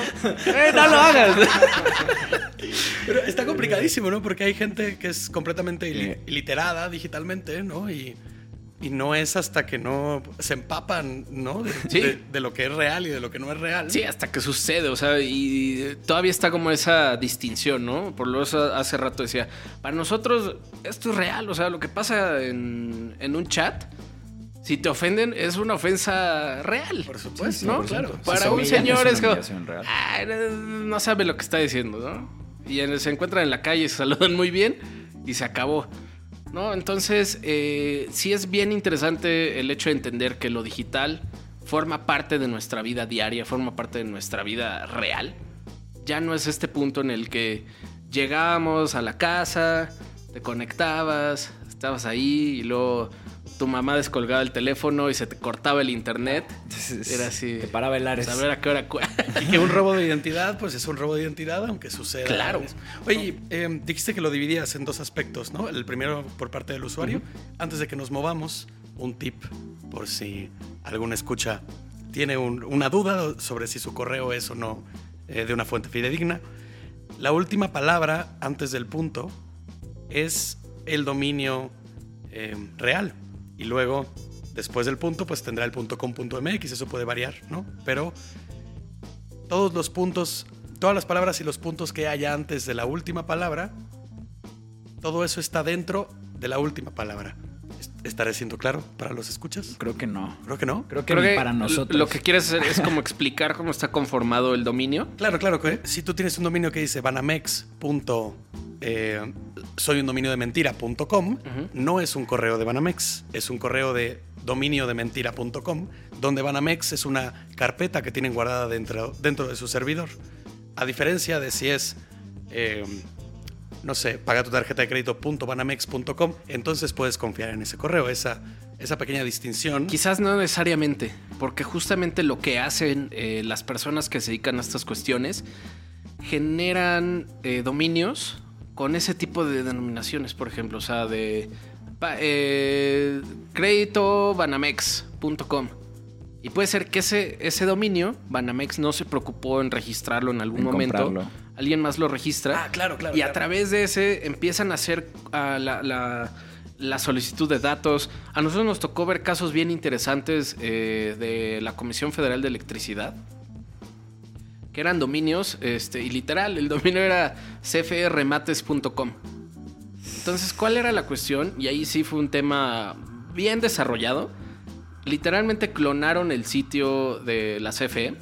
eh, no lo hagas. Pero está complicadísimo, ¿no? Porque hay gente que es completamente Eh. iliterada digitalmente, ¿no? Y, y no es hasta que no se empapan, ¿no? De, Sí. de- de lo que es real y de lo que no es real. Sí, hasta que sucede, o sea, y todavía está como esa distinción, ¿no? Por lo eso hace rato decía, para nosotros esto es real, o sea, lo que pasa en, en un chat, si te ofenden, es una ofensa real. Por supuesto, ¿no? por Claro. supuesto. Para un señor es como. "Ah, no sabe lo que está diciendo, ¿no? Y en- se encuentran en la calle, se saludan muy bien y se acabó. ¿No? Entonces, eh, sí es bien interesante el hecho de entender que lo digital forma parte de nuestra vida diaria, forma parte de nuestra vida real. Ya no es este punto en el que llegábamos a la casa, te conectabas, estabas ahí y luego tu mamá descolgaba el teléfono y se te cortaba el internet. Era así. Te paraba el Ares. A ver a qué hora. Y que un robo de identidad, pues es un robo de identidad, aunque suceda. Claro. Oye, eh, dijiste que lo dividías en dos aspectos, ¿no? El primero por parte del usuario. Antes de que nos movamos, un tip por si alguna escucha tiene un- una duda sobre si su correo es o no eh, de una fuente fidedigna. La última palabra antes del punto es el dominio eh, real. Y luego, después del punto, pues tendrá el punto com punto MX, eso puede variar, ¿no? Pero todos los puntos, todas las palabras y los puntos que haya antes de la última palabra, todo eso está dentro de la última palabra. ¿Est- ¿Estaré siendo claro para los escuchas? Creo que no. Creo que no. Creo que, Creo que para nosotros. Lo que quieres hacer es como explicar cómo está conformado el dominio. Claro, claro que si tú tienes un dominio que dice banamex. eh, soy un dominio de mentira.com, no es un correo de Banamex, es un correo de dominio de mentira.com, donde Banamex es una carpeta que tienen guardada dentro, dentro de su servidor. A diferencia de si es, eh, no sé, paga tu tarjeta de crédito.banamex.com, entonces puedes confiar en ese correo, esa, esa pequeña distinción. Quizás no necesariamente, porque justamente lo que hacen eh, las personas que se dedican a estas cuestiones generan eh, dominios con ese tipo de denominaciones, por ejemplo, o sea, de eh, créditobanamex.com. Y puede ser que ese, ese dominio, Banamex, no se preocupó en registrarlo en algún En momento. comprarlo. Alguien más lo registra. Ah, claro, claro, Y a través de ese empiezan a hacer la, la- la solicitud de datos. A nosotros nos tocó ver casos bien interesantes eh, de la Comisión Federal de Electricidad. Que eran dominios, este, y literal, el dominio era cfrmates.com. Entonces, ¿cuál era la cuestión? Y ahí sí fue un tema bien desarrollado. Literalmente clonaron el sitio de la CFE.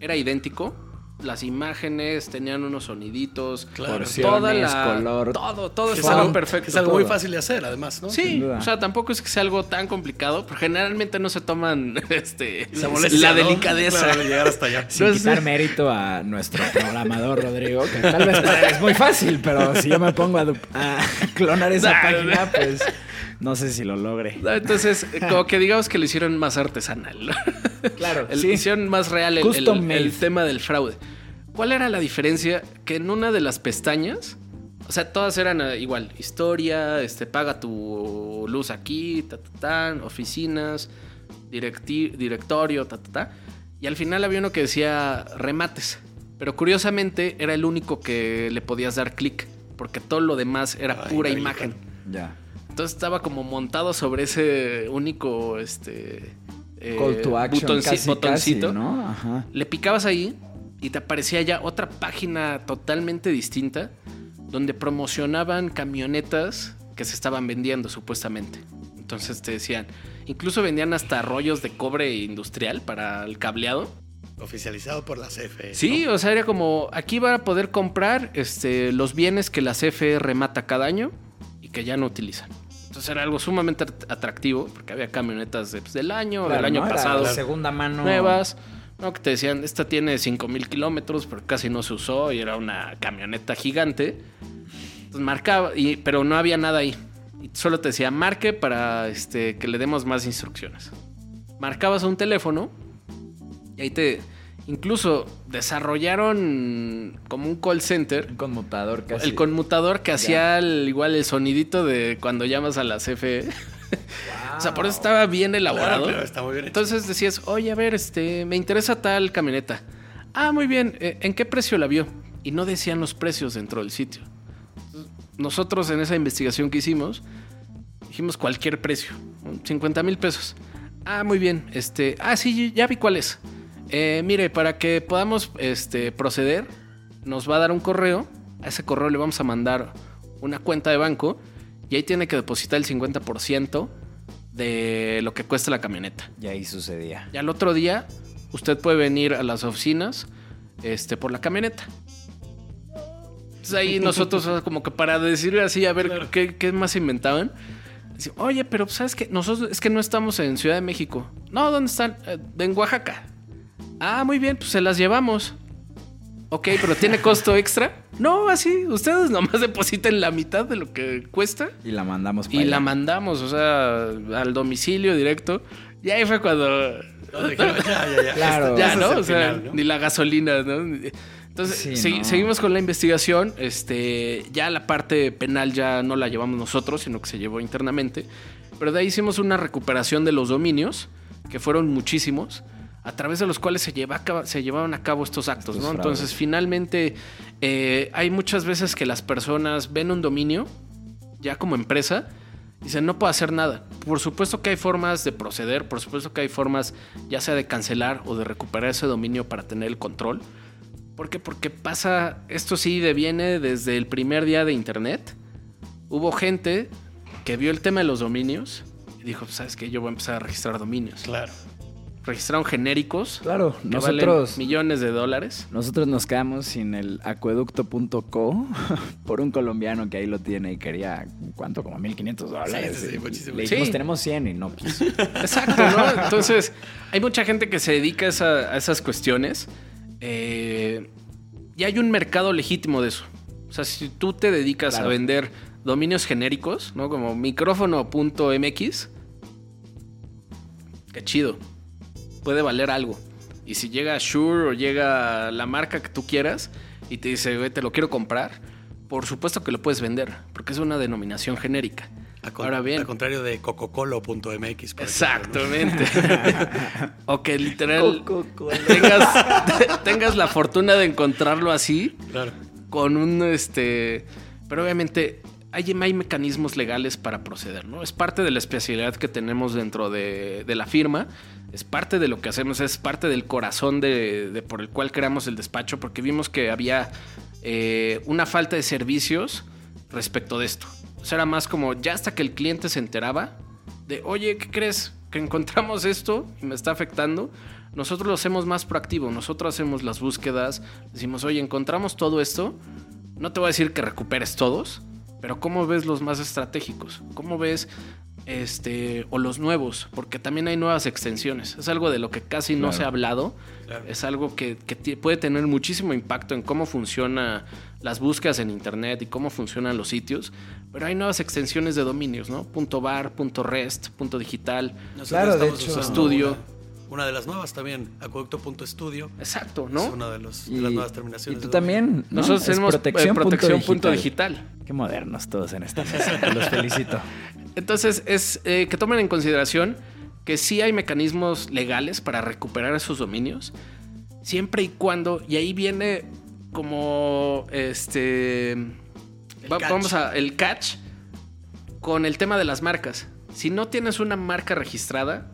Era idéntico. Las imágenes tenían unos soniditos. Claro. Porciones, color. Todo, todo es estaba algo, perfecto. es algo muy fácil de hacer, además, ¿no? Sí, o sea, tampoco es que sea algo tan complicado, pero generalmente no se toman este, molestia, la ¿no? delicadeza. Claro, de llegar hasta allá. Sin No sé. quitar mérito a nuestro programador Rodrigo, que tal vez para él es muy fácil, pero si yo me pongo a, clonar esa Nah, página, pues no sé si lo logre. No, Entonces, como que digamos que lo hicieron más artesanal. Claro, El- sí. Hicieron más real el, el- tema del fraude. ¿Cuál era la diferencia? Que en una de las pestañas, o sea, todas eran eh, igual, historia, este, paga tu luz aquí, ta, ta, tan, oficinas, directi- directorio, ta, ta, ta. Y al final había uno que decía remates. Pero curiosamente era el único que le podías dar clic, porque todo lo demás era Ay, pura imagen. Ya. Entonces estaba como montado sobre ese único este eh, Call to action, botonci- casi, botoncito. casi, ¿no? Ajá. Le picabas ahí y te aparecía ya otra página totalmente distinta donde promocionaban camionetas que se estaban vendiendo supuestamente. Entonces te decían, incluso vendían hasta rollos de cobre industrial para el cableado. Oficializado por la CFE. Sí, ¿no? o sea, era como, aquí va a poder comprar este, los bienes que la CFE remata cada año y que ya no utilizan. Era algo sumamente at- atractivo porque había camionetas de, pues, del año, Claro, del año ¿no? Era pasado, segunda mano. nuevas, ¿no? que te decían, esta tiene 5000 kilómetros, pero casi no se usó y era una camioneta gigante. Entonces marcaba, y, pero no había nada ahí. Y solo te decía, marque para este, que le demos más instrucciones. Marcabas un teléfono y ahí te Incluso desarrollaron como un call center. Un conmutador casi. El conmutador que hacía el- igual el sonidito de cuando llamas a la CFE. o sea, por eso estaba bien elaborado. Claro, claro, está muy bien. Entonces decías, oye, a ver, este, me interesa tal camioneta. Ah, muy bien, eh, ¿en qué precio la vio? Y no decían los precios dentro del sitio. Entonces, Nosotros en esa investigación que hicimos, dijimos cualquier precio, 50 mil pesos. Ah, muy bien, este, ah, sí, ya vi cuál es. Eh, mire, para que podamos este, proceder, nos va a dar un correo. A ese correo le vamos a mandar una cuenta de banco y ahí tiene que depositar el 50% de lo que cuesta la camioneta. Y ahí sucedía. Y al otro día, usted puede venir a las oficinas este, por la camioneta. Entonces ahí nosotros, como que para decir así, a ver qué, qué más inventaban. Decimos, Oye, pero ¿sabes qué? Nosotros es que no estamos en Ciudad de México. No, ¿dónde están? "Eh, en Oaxaca. Ah, muy bien, pues se las llevamos. Ok, pero ¿tiene costo extra? No, así, ustedes nomás depositen la mitad de lo que cuesta Y la mandamos para y la mandamos, o sea, al domicilio directo. Y ahí fue cuando No, ya, ya, ya. Claro. ya, Ese ¿no? o sea, final, ¿no? ni la gasolina, ¿no? Entonces, Sí, segui- no. seguimos con la investigación. Este, ya la parte penal ya no la llevamos nosotros, sino que se llevó internamente. Pero de ahí hicimos una recuperación de los dominios, que fueron muchísimos, a través de los cuales se, lleva a cabo- se llevaban a cabo estos actos, Estos ¿no? fraudes. Entonces, finalmente, eh, hay muchas veces que las personas ven un dominio, ya como empresa, y dicen, no puedo hacer nada. Por supuesto que hay formas de proceder, por supuesto que hay formas ya sea de cancelar o de recuperar ese dominio para tener el control. ¿Por qué? Porque pasa, esto sí viene desde el primer día de Internet. Hubo gente que vio el tema de los dominios y dijo, ¿sabes qué? Yo voy a empezar a registrar dominios. Claro. Registraron genéricos. Claro, que nosotros, valen millones de dólares. nosotros nos quedamos sin el acueducto.co por un colombiano que ahí lo tiene y quería, ¿cuánto? Como 1500 dólares. Sí, sí, sí, muchísimo. Le dijimos, Sí. tenemos 100 y no quiso. Exacto, ¿no? Entonces, hay mucha gente que se dedica a, esa- a esas cuestiones. eh, y hay un mercado legítimo de eso. O sea, si tú te dedicas Claro. a vender dominios genéricos, ¿no? Como micrófono.mx, qué chido. Puede valer algo. Y si llega Shure o llega la marca que tú quieras y te dice, "Güey, te lo quiero comprar, por supuesto que lo puedes vender, porque es una denominación genérica. A con- Ahora bien, Al contrario de cococolo.mx. ejemplo, Exactamente. o que literal tengas, tengas la fortuna de encontrarlo así. Claro. con un este. Pero obviamente hay, hay mecanismos legales para proceder, ¿no? Es parte de la especialidad que tenemos dentro de, de la firma. Es parte de lo que hacemos, es parte del corazón de, por el cual creamos el despacho, porque vimos que había eh, una falta de servicios respecto de esto. O sea, era más como ya hasta que el cliente se enteraba de, oye, ¿qué crees? Que encontramos esto y me está afectando. Nosotros lo hacemos más proactivo. Nosotros hacemos las búsquedas. Decimos, oye, encontramos todo esto. No te voy a decir que recuperes todos, pero ¿cómo ves los más estratégicos? ¿Cómo ves este o los nuevos? Porque también hay nuevas extensiones. Es algo de lo que casi no Claro. se ha hablado. Claro. Es algo que, puede tener muchísimo impacto en cómo funcionan las búsquedas en internet y cómo funcionan los sitios. Pero hay nuevas extensiones de dominios, ¿no? Punto .bar, punto .rest, punto .digital. Nosotros Claro, de hecho- Estudio. Una, una de las nuevas también, acueducto.estudio. Exacto, Es ¿no? una de, los, de Y, las nuevas y terminaciones. tú de también. ¿no? Nosotros Es tenemos protección, punto protección punto digital. digital. Qué modernos todos en esta mesa. Los felicito. Entonces, es eh, que tomen en consideración que sí hay mecanismos legales para recuperar esos dominios, siempre y cuando, y ahí viene como este. va- vamos a. El catch con el tema de las marcas. Si no tienes una marca registrada,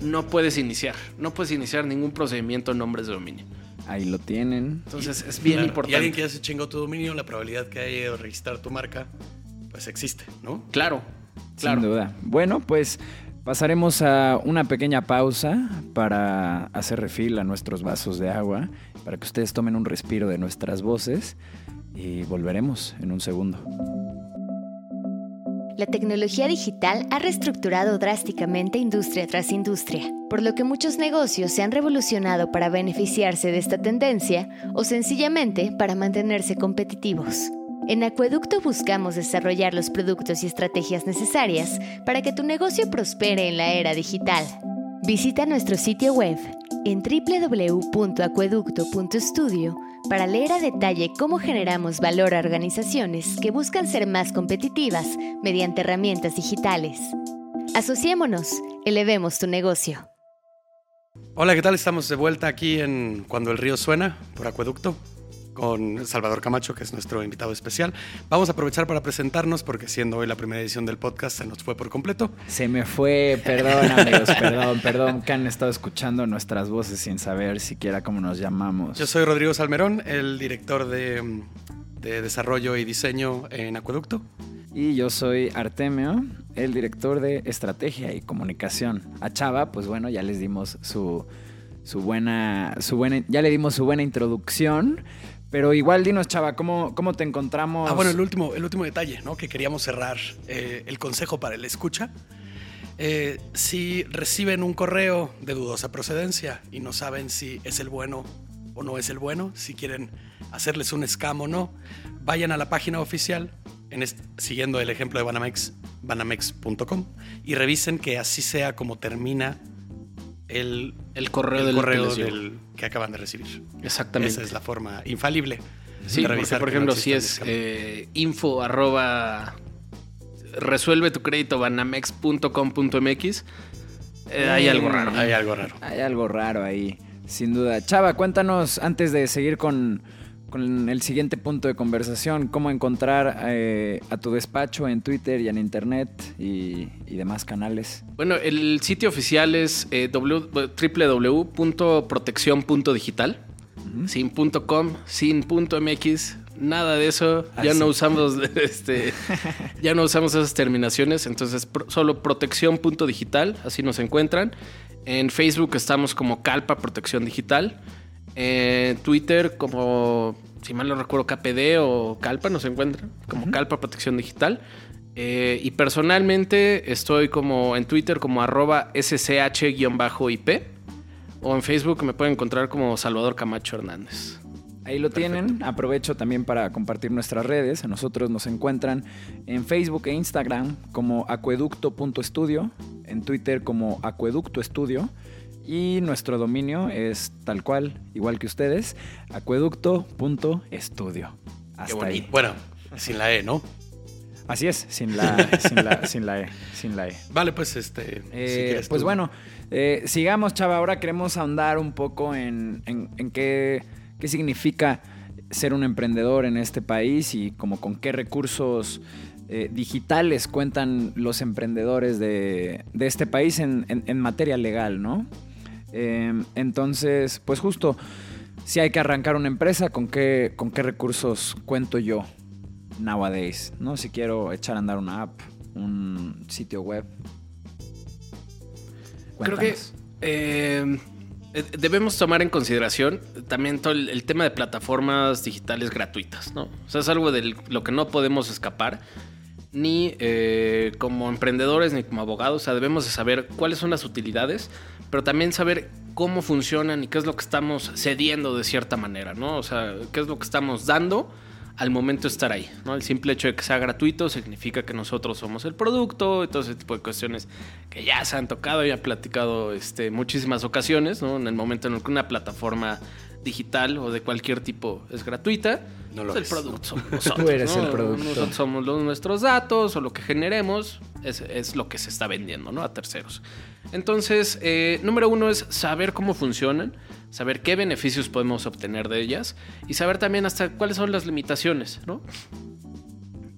no puedes iniciar. No puedes iniciar ningún procedimiento en nombres de dominio. Ahí lo tienen. Entonces, es bien Claro, Y importante. alguien que ya se chingó tu dominio, la probabilidad que haya de registrar tu marca, pues existe, ¿no? Claro, claro. Sin duda. Bueno, pues pasaremos a una pequeña pausa para hacer refil a nuestros vasos de agua, para que ustedes tomen un respiro de nuestras voces y volveremos en un segundo. La tecnología digital ha reestructurado drásticamente industria tras industria, por lo que muchos negocios se han revolucionado para beneficiarse de esta tendencia o sencillamente para mantenerse competitivos. En Acueducto buscamos desarrollar los productos y estrategias necesarias para que tu negocio prospere en la era digital. Visita nuestro sitio web en www.acueducto.studio para leer a detalle cómo generamos valor a organizaciones que buscan ser más competitivas mediante herramientas digitales. Asociémonos, elevemos tu negocio. Hola, ¿qué tal? Estamos de vuelta aquí en Cuando el río suena por Acueducto con Salvador Camacho, que es nuestro invitado especial. Vamos a aprovechar para presentarnos porque siendo hoy la primera edición del podcast se nos fue por completo. Se me fue, perdón amigos, perdón, perdón que han estado escuchando nuestras voces sin saber siquiera cómo nos llamamos. Yo soy Rodrigo Salmerón, el director de, de desarrollo y diseño en Acueducto. Y yo soy Artemio, el director de estrategia y comunicación. A Chava, pues bueno, ya les dimos su, su buena, su buena, ya le dimos su buena introducción. Pero igual dinos, Chava, ¿cómo, cómo te encontramos? Ah, bueno, el último, el último detalle, ¿no? Que queríamos cerrar eh, el consejo para el escucha. Eh, si reciben un correo de dudosa procedencia y no saben si es el bueno o no es el bueno, si quieren hacerles un scam o no, vayan a la página oficial, en siguiendo el ejemplo de Banamex, banamex.com, y revisen que así sea como termina el, el correo, el del, correo del que acaban de recibir. Exactamente. Esa es la forma infalible. Sí, porque, por ejemplo, si es eh, info arroba resuelve tu crédito banamex.com.mx, eh, hay algo raro. Hay algo raro. Hay algo raro ahí, sin duda. Chava, cuéntanos antes de seguir con, con el siguiente punto de conversación, cómo encontrar eh, a tu despacho en Twitter y en Internet y, y demás canales. Bueno, el sitio oficial es eh, www.protección.digital, uh -huh. sin .com, sin .mx, nada de eso. Así. Ya no usamos este, ya no usamos esas terminaciones, entonces pro, solo protección.digital, así nos encuentran. En Facebook estamos como Calpa Protección Digital. En Twitter como, si mal no recuerdo, KPD o Calpa nos encuentran, como uh -huh. Calpa Protección Digital. Eh, y personalmente estoy como en Twitter como arroba ssh-ip o en Facebook me pueden encontrar como Salvador Camacho Hernández. Ahí lo Perfecto. tienen. Aprovecho también para compartir nuestras redes. A nosotros nos encuentran en Facebook e Instagram como acueducto.estudio, en Twitter como acueductoestudio y nuestro dominio es tal cual, igual que ustedes, acueducto.estudio. Hasta ahí. Bueno, sin la E, ¿no? Así es, sin la, sin, la, sin la E. Sin la E. Vale, pues este. Eh, si pues tú. bueno, eh, sigamos, Chava. Ahora queremos ahondar un poco en, en, en qué, qué, significa ser un emprendedor en este país y como con qué recursos eh, digitales cuentan los emprendedores de, de este país en, en, materia legal, ¿no? Eh, entonces, pues justo, si hay que arrancar una empresa, ¿con qué, con qué recursos cuento yo? nowadays, ¿no? Si quiero echar a andar una app, un sitio web. Cuéntanos. Creo que eh, debemos tomar en consideración también todo el, el, tema de plataformas digitales gratuitas, ¿no? O sea, es algo de lo que no podemos escapar. Ni eh, como emprendedores ni como abogados, o sea, debemos de saber cuáles son las utilidades, pero también saber cómo funcionan y qué es lo que estamos cediendo de cierta manera, ¿no? O sea, qué es lo que estamos dando al momento de estar ahí. ¿no? El simple hecho de que sea gratuito significa que nosotros somos el producto y todo ese tipo de cuestiones que ya se han tocado y han platicado este, muchísimas ocasiones. ¿no? En el momento en el que una plataforma digital o de cualquier tipo es gratuita, no lo pues es. el producto somos nosotros. Tú eres ¿no? el producto. Nosotros somos los, nuestros datos o lo que generemos es, es, lo que se está vendiendo ¿no? a terceros. Entonces, eh, número uno es saber cómo funcionan saber qué beneficios podemos obtener de ellas y saber también hasta cuáles son las limitaciones, ¿no?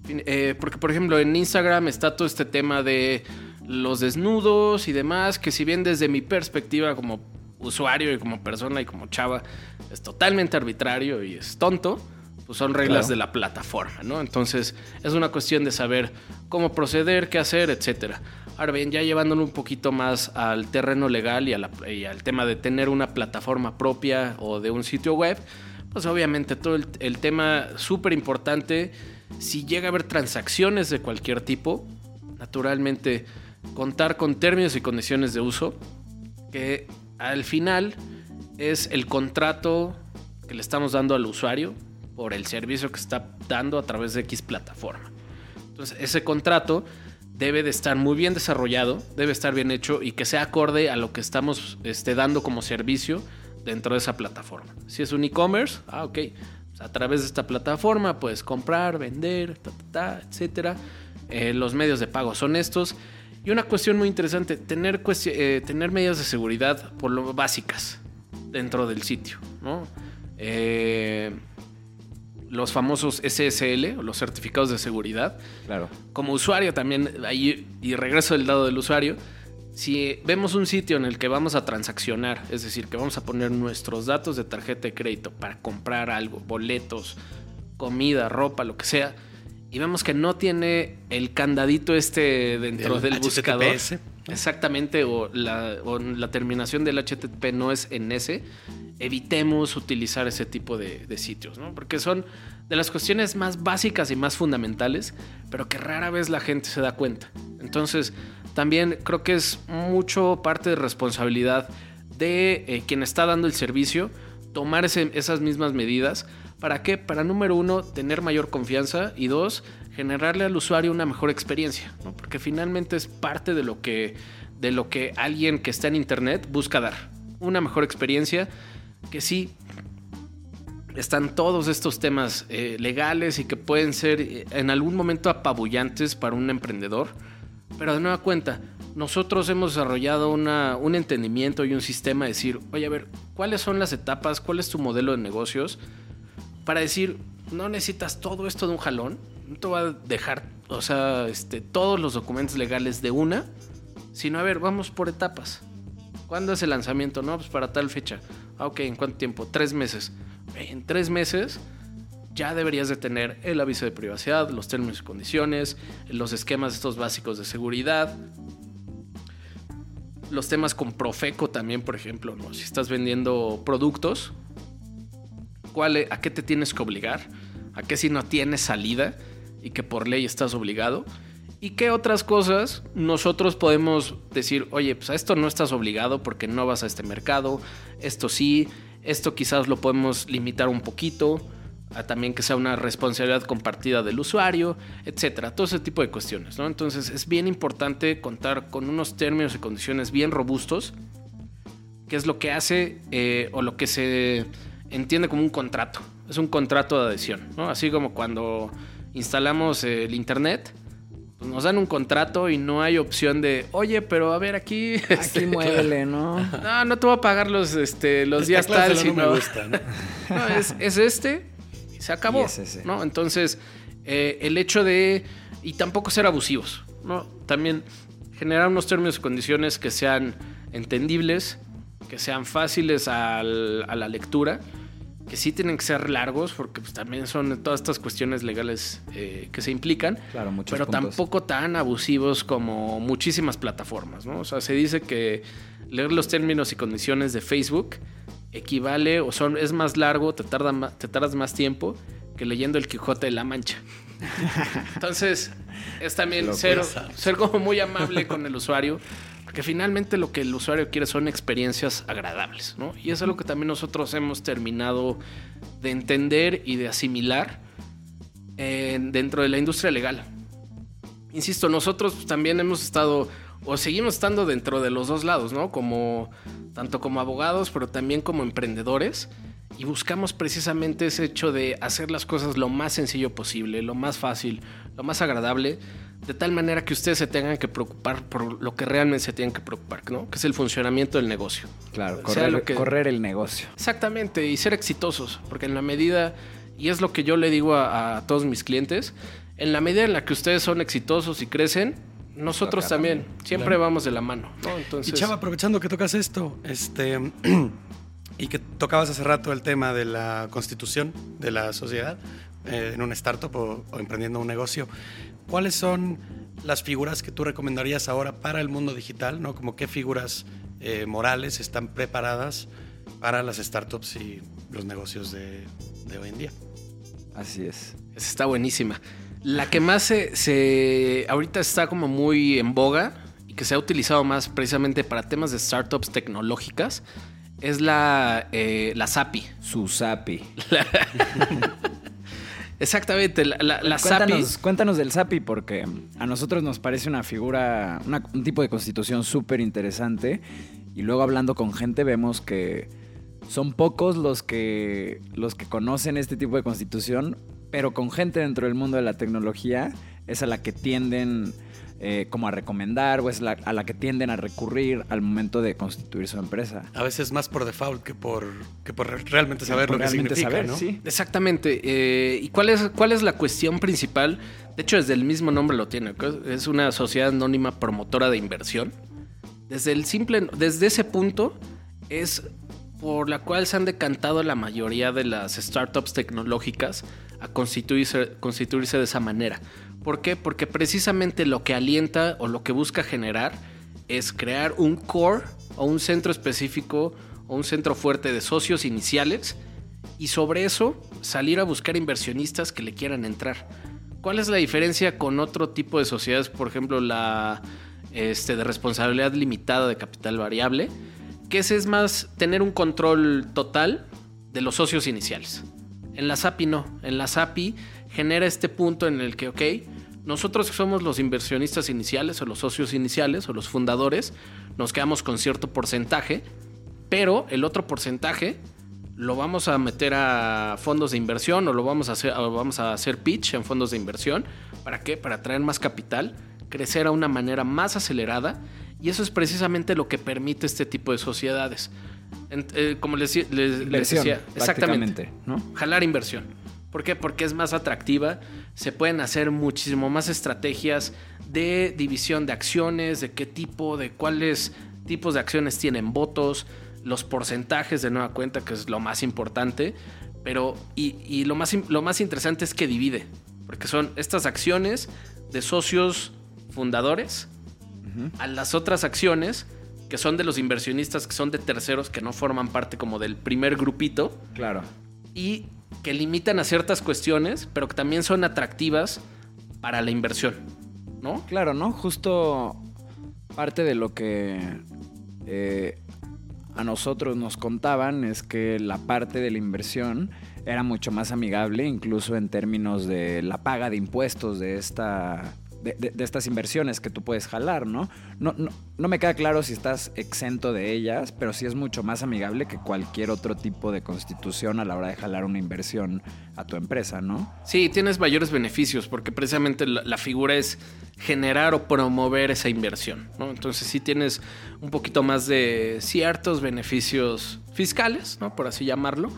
Eh, porque, por ejemplo, en Instagram está todo este tema de los desnudos y demás, que si bien desde mi perspectiva como usuario y como persona y como chava es totalmente arbitrario y es tonto, pues son reglas claro. de la plataforma, ¿no? Entonces es una cuestión de saber cómo proceder, qué hacer, etcétera. Ahora bien, ya llevándolo un poquito más al terreno legal y, a la, y, al tema de tener una plataforma propia o de un sitio web, pues obviamente todo el, el tema súper importante, si llega a haber transacciones de cualquier tipo, naturalmente contar con términos y condiciones de uso, que al final es el contrato que le estamos dando al usuario por el servicio que está dando a través de X plataforma. Entonces, ese contrato debe de estar muy bien desarrollado, debe estar bien hecho y que sea acorde a lo que estamos este, dando como servicio dentro de esa plataforma. Si es un e-commerce, ah, ok. Pues, a través de esta plataforma puedes comprar, vender, ta, etcétera. Eh, los medios de pago son estos. Y una cuestión muy interesante, tener, eh, tener medidas de seguridad por lo básicas dentro del sitio. ¿no? Eh, los famosos SSL, o los certificados de seguridad. Claro. Como usuario también, ahí, y regreso del lado del usuario, si vemos un sitio en el que vamos a transaccionar, es decir, que vamos a poner nuestros datos de tarjeta de crédito para comprar algo, boletos, comida, ropa, lo que sea, y vemos que no tiene el candadito este dentro El del HTTPS. buscador. Exactamente, o la, o la terminación del HTTP no es en ese, evitemos utilizar ese tipo de, de sitios, ¿no? Porque son de las cuestiones más básicas y más fundamentales, pero que rara vez la gente se da cuenta. Entonces, también creo que es mucho parte de responsabilidad de eh, quien está dando el servicio tomar ese- esas mismas medidas. ¿Para qué? Para número uno, tener mayor confianza y dos, generarle al usuario una mejor experiencia, ¿no? porque finalmente es parte de lo que de lo que alguien que está en internet busca dar, una mejor experiencia que sí están todos estos temas eh, legales y que pueden ser eh, en algún momento apabullantes para un emprendedor. Pero de nueva cuenta, nosotros hemos desarrollado una- un entendimiento y un sistema de decir, oye, a ver, ¿cuáles son las etapas? ¿Cuál es tu modelo de negocios? Para decir, no necesitas todo esto de un jalón. No te va a dejar, o sea, este, todos los documentos legales de una, sino, a ver, vamos por etapas. ¿Cuándo es el lanzamiento? No, pues para tal fecha. Ah, ok, ¿en cuánto tiempo? Tres meses. En tres meses ya deberías de tener el aviso de privacidad, los términos y condiciones, los esquemas estos básicos de seguridad, los temas con Profeco también, por ejemplo, ¿no? Si estás vendiendo productos, ¿cuál, e- ¿a qué te tienes que obligar? ¿A qué si no tienes salida y que por ley estás obligado? ¿Y qué otras cosas nosotros podemos decir, oye, pues a esto no estás obligado porque no vas a este mercado, esto sí, esto quizás lo podemos limitar un poquito, a también que sea una responsabilidad compartida del usuario, etcétera, todo ese tipo de cuestiones, ¿no? Entonces es bien importante contar con unos términos y condiciones bien robustos, que es lo que hace eh, o lo que se entiende como un contrato. Es un contrato de adhesión, ¿no? Así como cuando instalamos el internet, pues nos dan un contrato y no hay opción de, oye, pero a ver aquí. Aquí este, muévele, ¿no? No, no te voy a pagar los, este, los Esta días tal, no sino- me gusta, ¿no? no, es, es este y se acabó. Y es ese. ¿no? Entonces, eh, el hecho de. Y tampoco ser abusivos. ¿no? También generar unos términos y condiciones que sean entendibles, que sean fáciles al- a la lectura, que sí tienen que ser largos, porque pues, también son todas estas cuestiones legales eh, que se implican. Claro, muchos Pero puntos. tampoco tan abusivos como muchísimas plataformas, ¿no? O sea, se dice que leer los términos y condiciones de Facebook equivale o son es más largo, te tarda ma- te tardas más tiempo que leyendo el Quijote de la Mancha. Entonces, es también ser, ser como muy amable con el usuario, porque finalmente lo que el usuario quiere son experiencias agradables, ¿no? Y eso es lo que también nosotros hemos terminado de entender y de asimilar en- dentro de la industria legal. Insisto, nosotros también hemos estado o seguimos estando dentro de los dos lados, ¿no? Como tanto como abogados, pero también como emprendedores y buscamos precisamente ese hecho de hacer las cosas lo más sencillo posible, lo más fácil, lo más agradable, de tal manera que ustedes se tengan que preocupar por lo que realmente se tienen que preocupar, ¿no? Que es el funcionamiento del negocio. Claro, Sea correr, lo que- correr el negocio. Exactamente, y ser exitosos, porque en la medida, y es lo que yo le digo a, a todos mis clientes, en la medida en la que ustedes son exitosos y crecen, nosotros Acá también, también. siempre Claro. vamos de la mano, ¿no? Y Chava, aprovechando que tocas esto, este, y que tocabas hace rato el tema de la constitución de la sociedad eh, en una startup o, o emprendiendo un negocio, ¿cuáles son las figuras que tú recomendarías ahora para el mundo digital? ¿no? Como qué figuras eh, morales están preparadas para las startups y los negocios de, de hoy en día? Así es. esa está buenísima. La que más se, se- ahorita está como muy en boga y que se ha utilizado más precisamente para temas de startups tecnológicas es la, eh, la SAPI. Susapi. Exactamente, la, la, la cuéntanos, cuéntanos del SAPI porque a nosotros nos parece una figura, una- un tipo de constitución súper interesante y luego hablando con gente vemos que son pocos los que, los que conocen este tipo de constitución, pero con gente dentro del mundo de la tecnología es a la que tienden eh, como a recomendar o es la- a la que tienden a recurrir al momento de constituir su empresa. A veces más por default que por, que por realmente saber lo que Realmente significa, saber, ¿no? sí. Exactamente. eh, ¿Y cuál es, cuál es la cuestión principal? De hecho, desde el mismo nombre lo tiene. Es una sociedad anónima promotora de inversión. Desde el simple, desde ese punto es por la cual se han decantado la mayoría de las startups tecnológicas a constituirse, constituirse de esa manera. ¿Por qué? Porque precisamente lo que alienta o lo que busca generar es crear un core o un centro específico o un centro fuerte de socios iniciales y sobre eso salir a buscar inversionistas que le quieran entrar. ¿Cuál es la diferencia con otro tipo de sociedades, por ejemplo, la este, de responsabilidad limitada de capital variable? Que ese es más tener un control total de los socios iniciales. En la SAPI no. En la SAPI genera este punto en el que, ok, nosotros que somos los inversionistas iniciales o los socios iniciales o los fundadores, nos quedamos con cierto porcentaje, pero el otro porcentaje lo vamos a meter a fondos de inversión o lo vamos a hacer, o vamos a hacer pitch en fondos de inversión. ¿Para qué? Para traer más capital, crecer a una manera más acelerada y eso es precisamente lo que permite este tipo de sociedades. En- eh, como les, les- les decía, exactamente, ¿no? jalar inversión. ¿Por qué? Porque es más atractiva, se pueden hacer muchísimo más estrategias de división de acciones, de qué tipo, de cuáles tipos de acciones tienen votos, los porcentajes de nueva cuenta, que es lo más importante, pero y, y lo, más, lo más interesante es que divide, porque son estas acciones de socios fundadores a las otras acciones que son de los inversionistas, que son de terceros, que no forman parte como del primer grupito, Claro. y que limitan a ciertas cuestiones, pero que también son atractivas para la inversión, ¿no? Claro, ¿no? Justo parte de lo que eh, a nosotros nos contaban es que la parte de la inversión era mucho más amigable, incluso en términos de la paga de impuestos de esta. De, estas inversiones que tú puedes jalar, ¿no? No, no? no me queda claro si estás exento de ellas, pero sí es mucho más amigable que cualquier otro tipo de constitución a la hora de jalar una inversión a tu empresa, ¿no? Sí, tienes mayores beneficios porque precisamente la, la figura es generar o promover esa inversión, ¿no? Entonces sí tienes un poquito más de ciertos beneficios fiscales, ¿no? Por así llamarlo.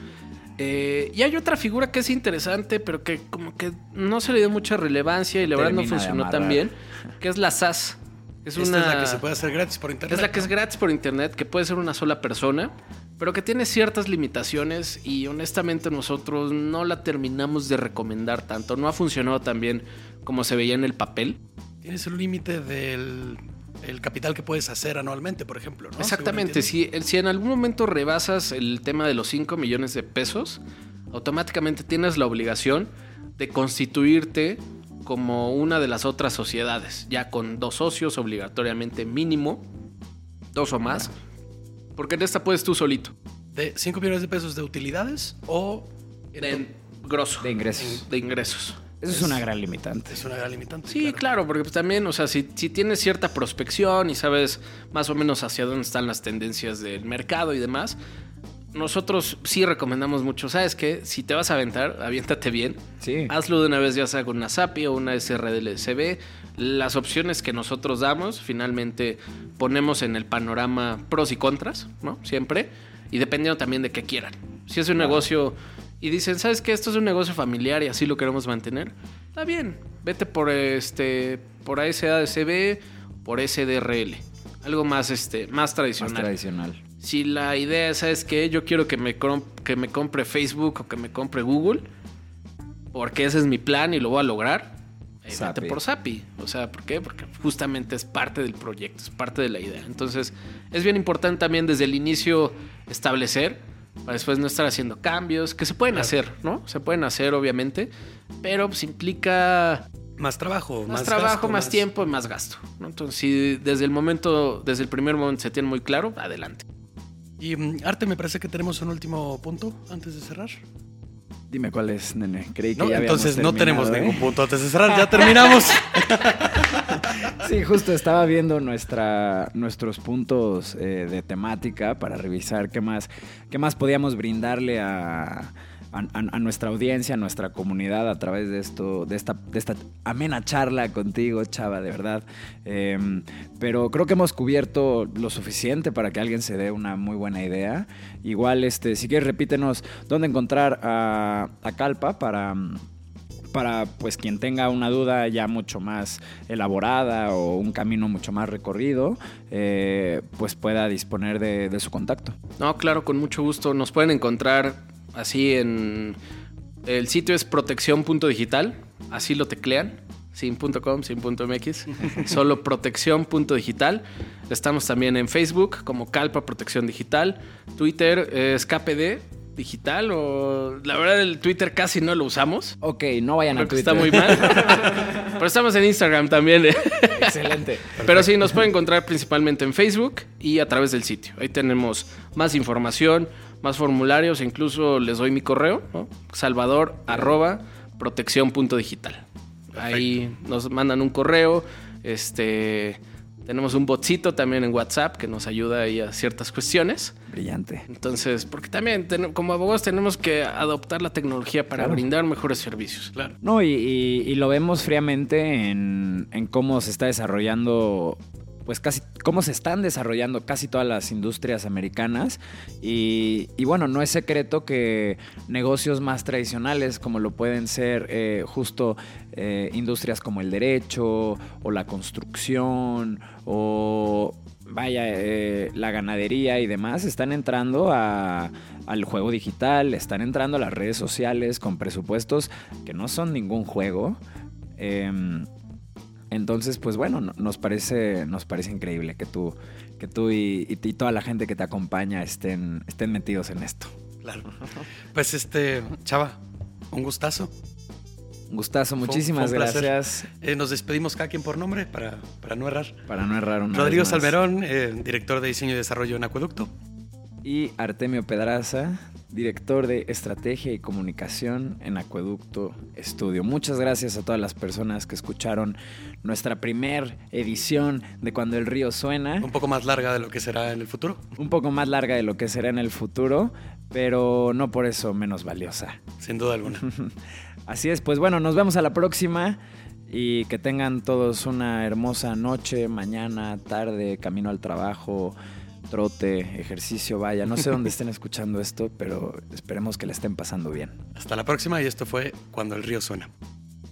Eh, y hay otra figura que es interesante, pero que como que no se le dio mucha relevancia y la verdad no funcionó tan bien, que es la SAS. Es Esta una... es la que se puede hacer gratis por internet. Es la que es gratis por internet, que puede ser una sola persona, pero que tiene ciertas limitaciones y honestamente nosotros no la terminamos de recomendar tanto. No ha funcionado tan bien como se veía en el papel. Tienes el límite del el capital que puedes hacer anualmente, por ejemplo. ¿no? Exactamente, si en algún momento rebasas el tema de los 5 millones de pesos, automáticamente tienes la obligación de constituirte como una de las otras sociedades, ya con dos socios obligatoriamente mínimo, dos o más, porque en esta puedes tú solito. ¿De 5 millones de pesos de utilidades o De grosso. De ingresos. De ingresos. Eso es, una gran limitante. es una gran limitante? Sí, claro, porque pues también, o sea, si, si tienes cierta prospección y sabes más o menos hacia dónde están las tendencias del mercado y demás, nosotros sí recomendamos mucho. ¿Sabes qué? Si te vas a aventar, aviéntate bien. Sí. Hazlo de una vez, ya sea con una SAPI o una SRDLCB. Las opciones que nosotros damos, finalmente ponemos en el panorama pros y contras, ¿no? Siempre. Y dependiendo también de qué quieran. Si es un negocio y dicen, ¿sabes qué? Esto es un negocio familiar y así lo queremos mantener. Está bien. Vete por este. por ASADCB, por SDRL. Algo más, este, más Más tradicional. tradicional. Si la idea es, ¿sabes qué? Yo quiero que me, que me compre Facebook o que me compre Google, porque ese es mi plan y lo voy a lograr, eh, vete por SAPI. O sea, ¿por qué? Porque justamente es parte del proyecto, es parte de la idea. Entonces, es bien importante también desde el inicio establecer, para después no estar haciendo cambios, que se pueden hacer, ¿no? Se pueden hacer, obviamente, pero pues implica Más trabajo, más, más, trabajo, gasto, más, tiempo y más gasto. ¿no? Entonces, si desde el momento, desde el primer momento se tiene muy claro, adelante. Y mm, Arte, me parece que tenemos un último punto antes de cerrar. Dime cuál es, nene. Creí que No, ya entonces no tenemos ¿eh? ningún punto antes de cerrar. Ya terminamos. Sí, justo estaba viendo nuestra, nuestros puntos eh, de temática para revisar qué más, qué más podíamos brindarle a, a- nuestra audiencia, a nuestra comunidad a través de esto, de esta, de esta amena charla contigo, Chava, de verdad. Eh, pero creo que hemos cubierto lo suficiente para que alguien se dé una muy buena idea. Igual, este, si quieres, repítenos dónde encontrar a, a Calpa para para pues quien tenga una duda ya mucho más elaborada o un camino mucho más recorrido, eh, pues pueda disponer de, de su contacto. No, claro, con mucho gusto. Nos pueden encontrar así en... El sitio es protección.digital, así lo teclean, sin .com, sin .mx, solo protección.digital. Estamos también en Facebook como Calpa Protección Digital, Twitter es KPD Digital o la verdad el Twitter casi no lo usamos. Ok, no vayan a Twitter. está muy mal. Pero estamos en Instagram también. Excelente. Pero sí, nos pueden encontrar principalmente en Facebook y a través del sitio. Ahí tenemos más información, más formularios, incluso les doy mi correo, ¿no? salvador arroba protección punto digital. Ahí nos mandan un correo, este, tenemos un botcito también en WhatsApp que nos ayuda ahí a ciertas cuestiones. Brillante. Entonces, porque también ten- como abogados tenemos que adoptar la tecnología para Claro. brindar mejores servicios. Claro. No, y, y- y lo vemos fríamente en, en cómo se está desarrollando, pues casi, cómo se están desarrollando casi todas las industrias americanas. Y, y bueno, no es secreto que negocios más tradicionales, como lo pueden ser eh, justo eh, industrias como el derecho o la construcción o vaya, eh, la ganadería y demás están entrando a- al juego digital, están entrando a las redes sociales con presupuestos que no son ningún juego. Em, entonces, pues bueno, no- nos parece, nos parece increíble que tú, que tú y, y- y toda la gente que te acompaña estén, estén metidos en esto. Claro. Pues este, Chava, un gustazo. Gustazo, muchísimas fue gracias Eh, nos despedimos cada quien por nombre para, para no errar. para no errar una Rodrigo vez más. Salmerón, eh, director de diseño y desarrollo en Acueducto. Y Artemio Pedraza, director de estrategia y comunicación en Acueducto Estudio. Muchas gracias a todas las personas que escucharon nuestra primer edición de Cuando el río suena. Un poco más larga de lo que será en el futuro. Un poco más larga de lo que será en el futuro, pero no por eso menos valiosa. Sin duda alguna. Así es, pues bueno, nos vemos a la próxima y que tengan todos una hermosa noche, mañana, tarde, camino al trabajo, trote, ejercicio, vaya. No sé dónde estén escuchando esto, pero esperemos que le estén pasando bien. Hasta la próxima y esto fue Cuando el río suena.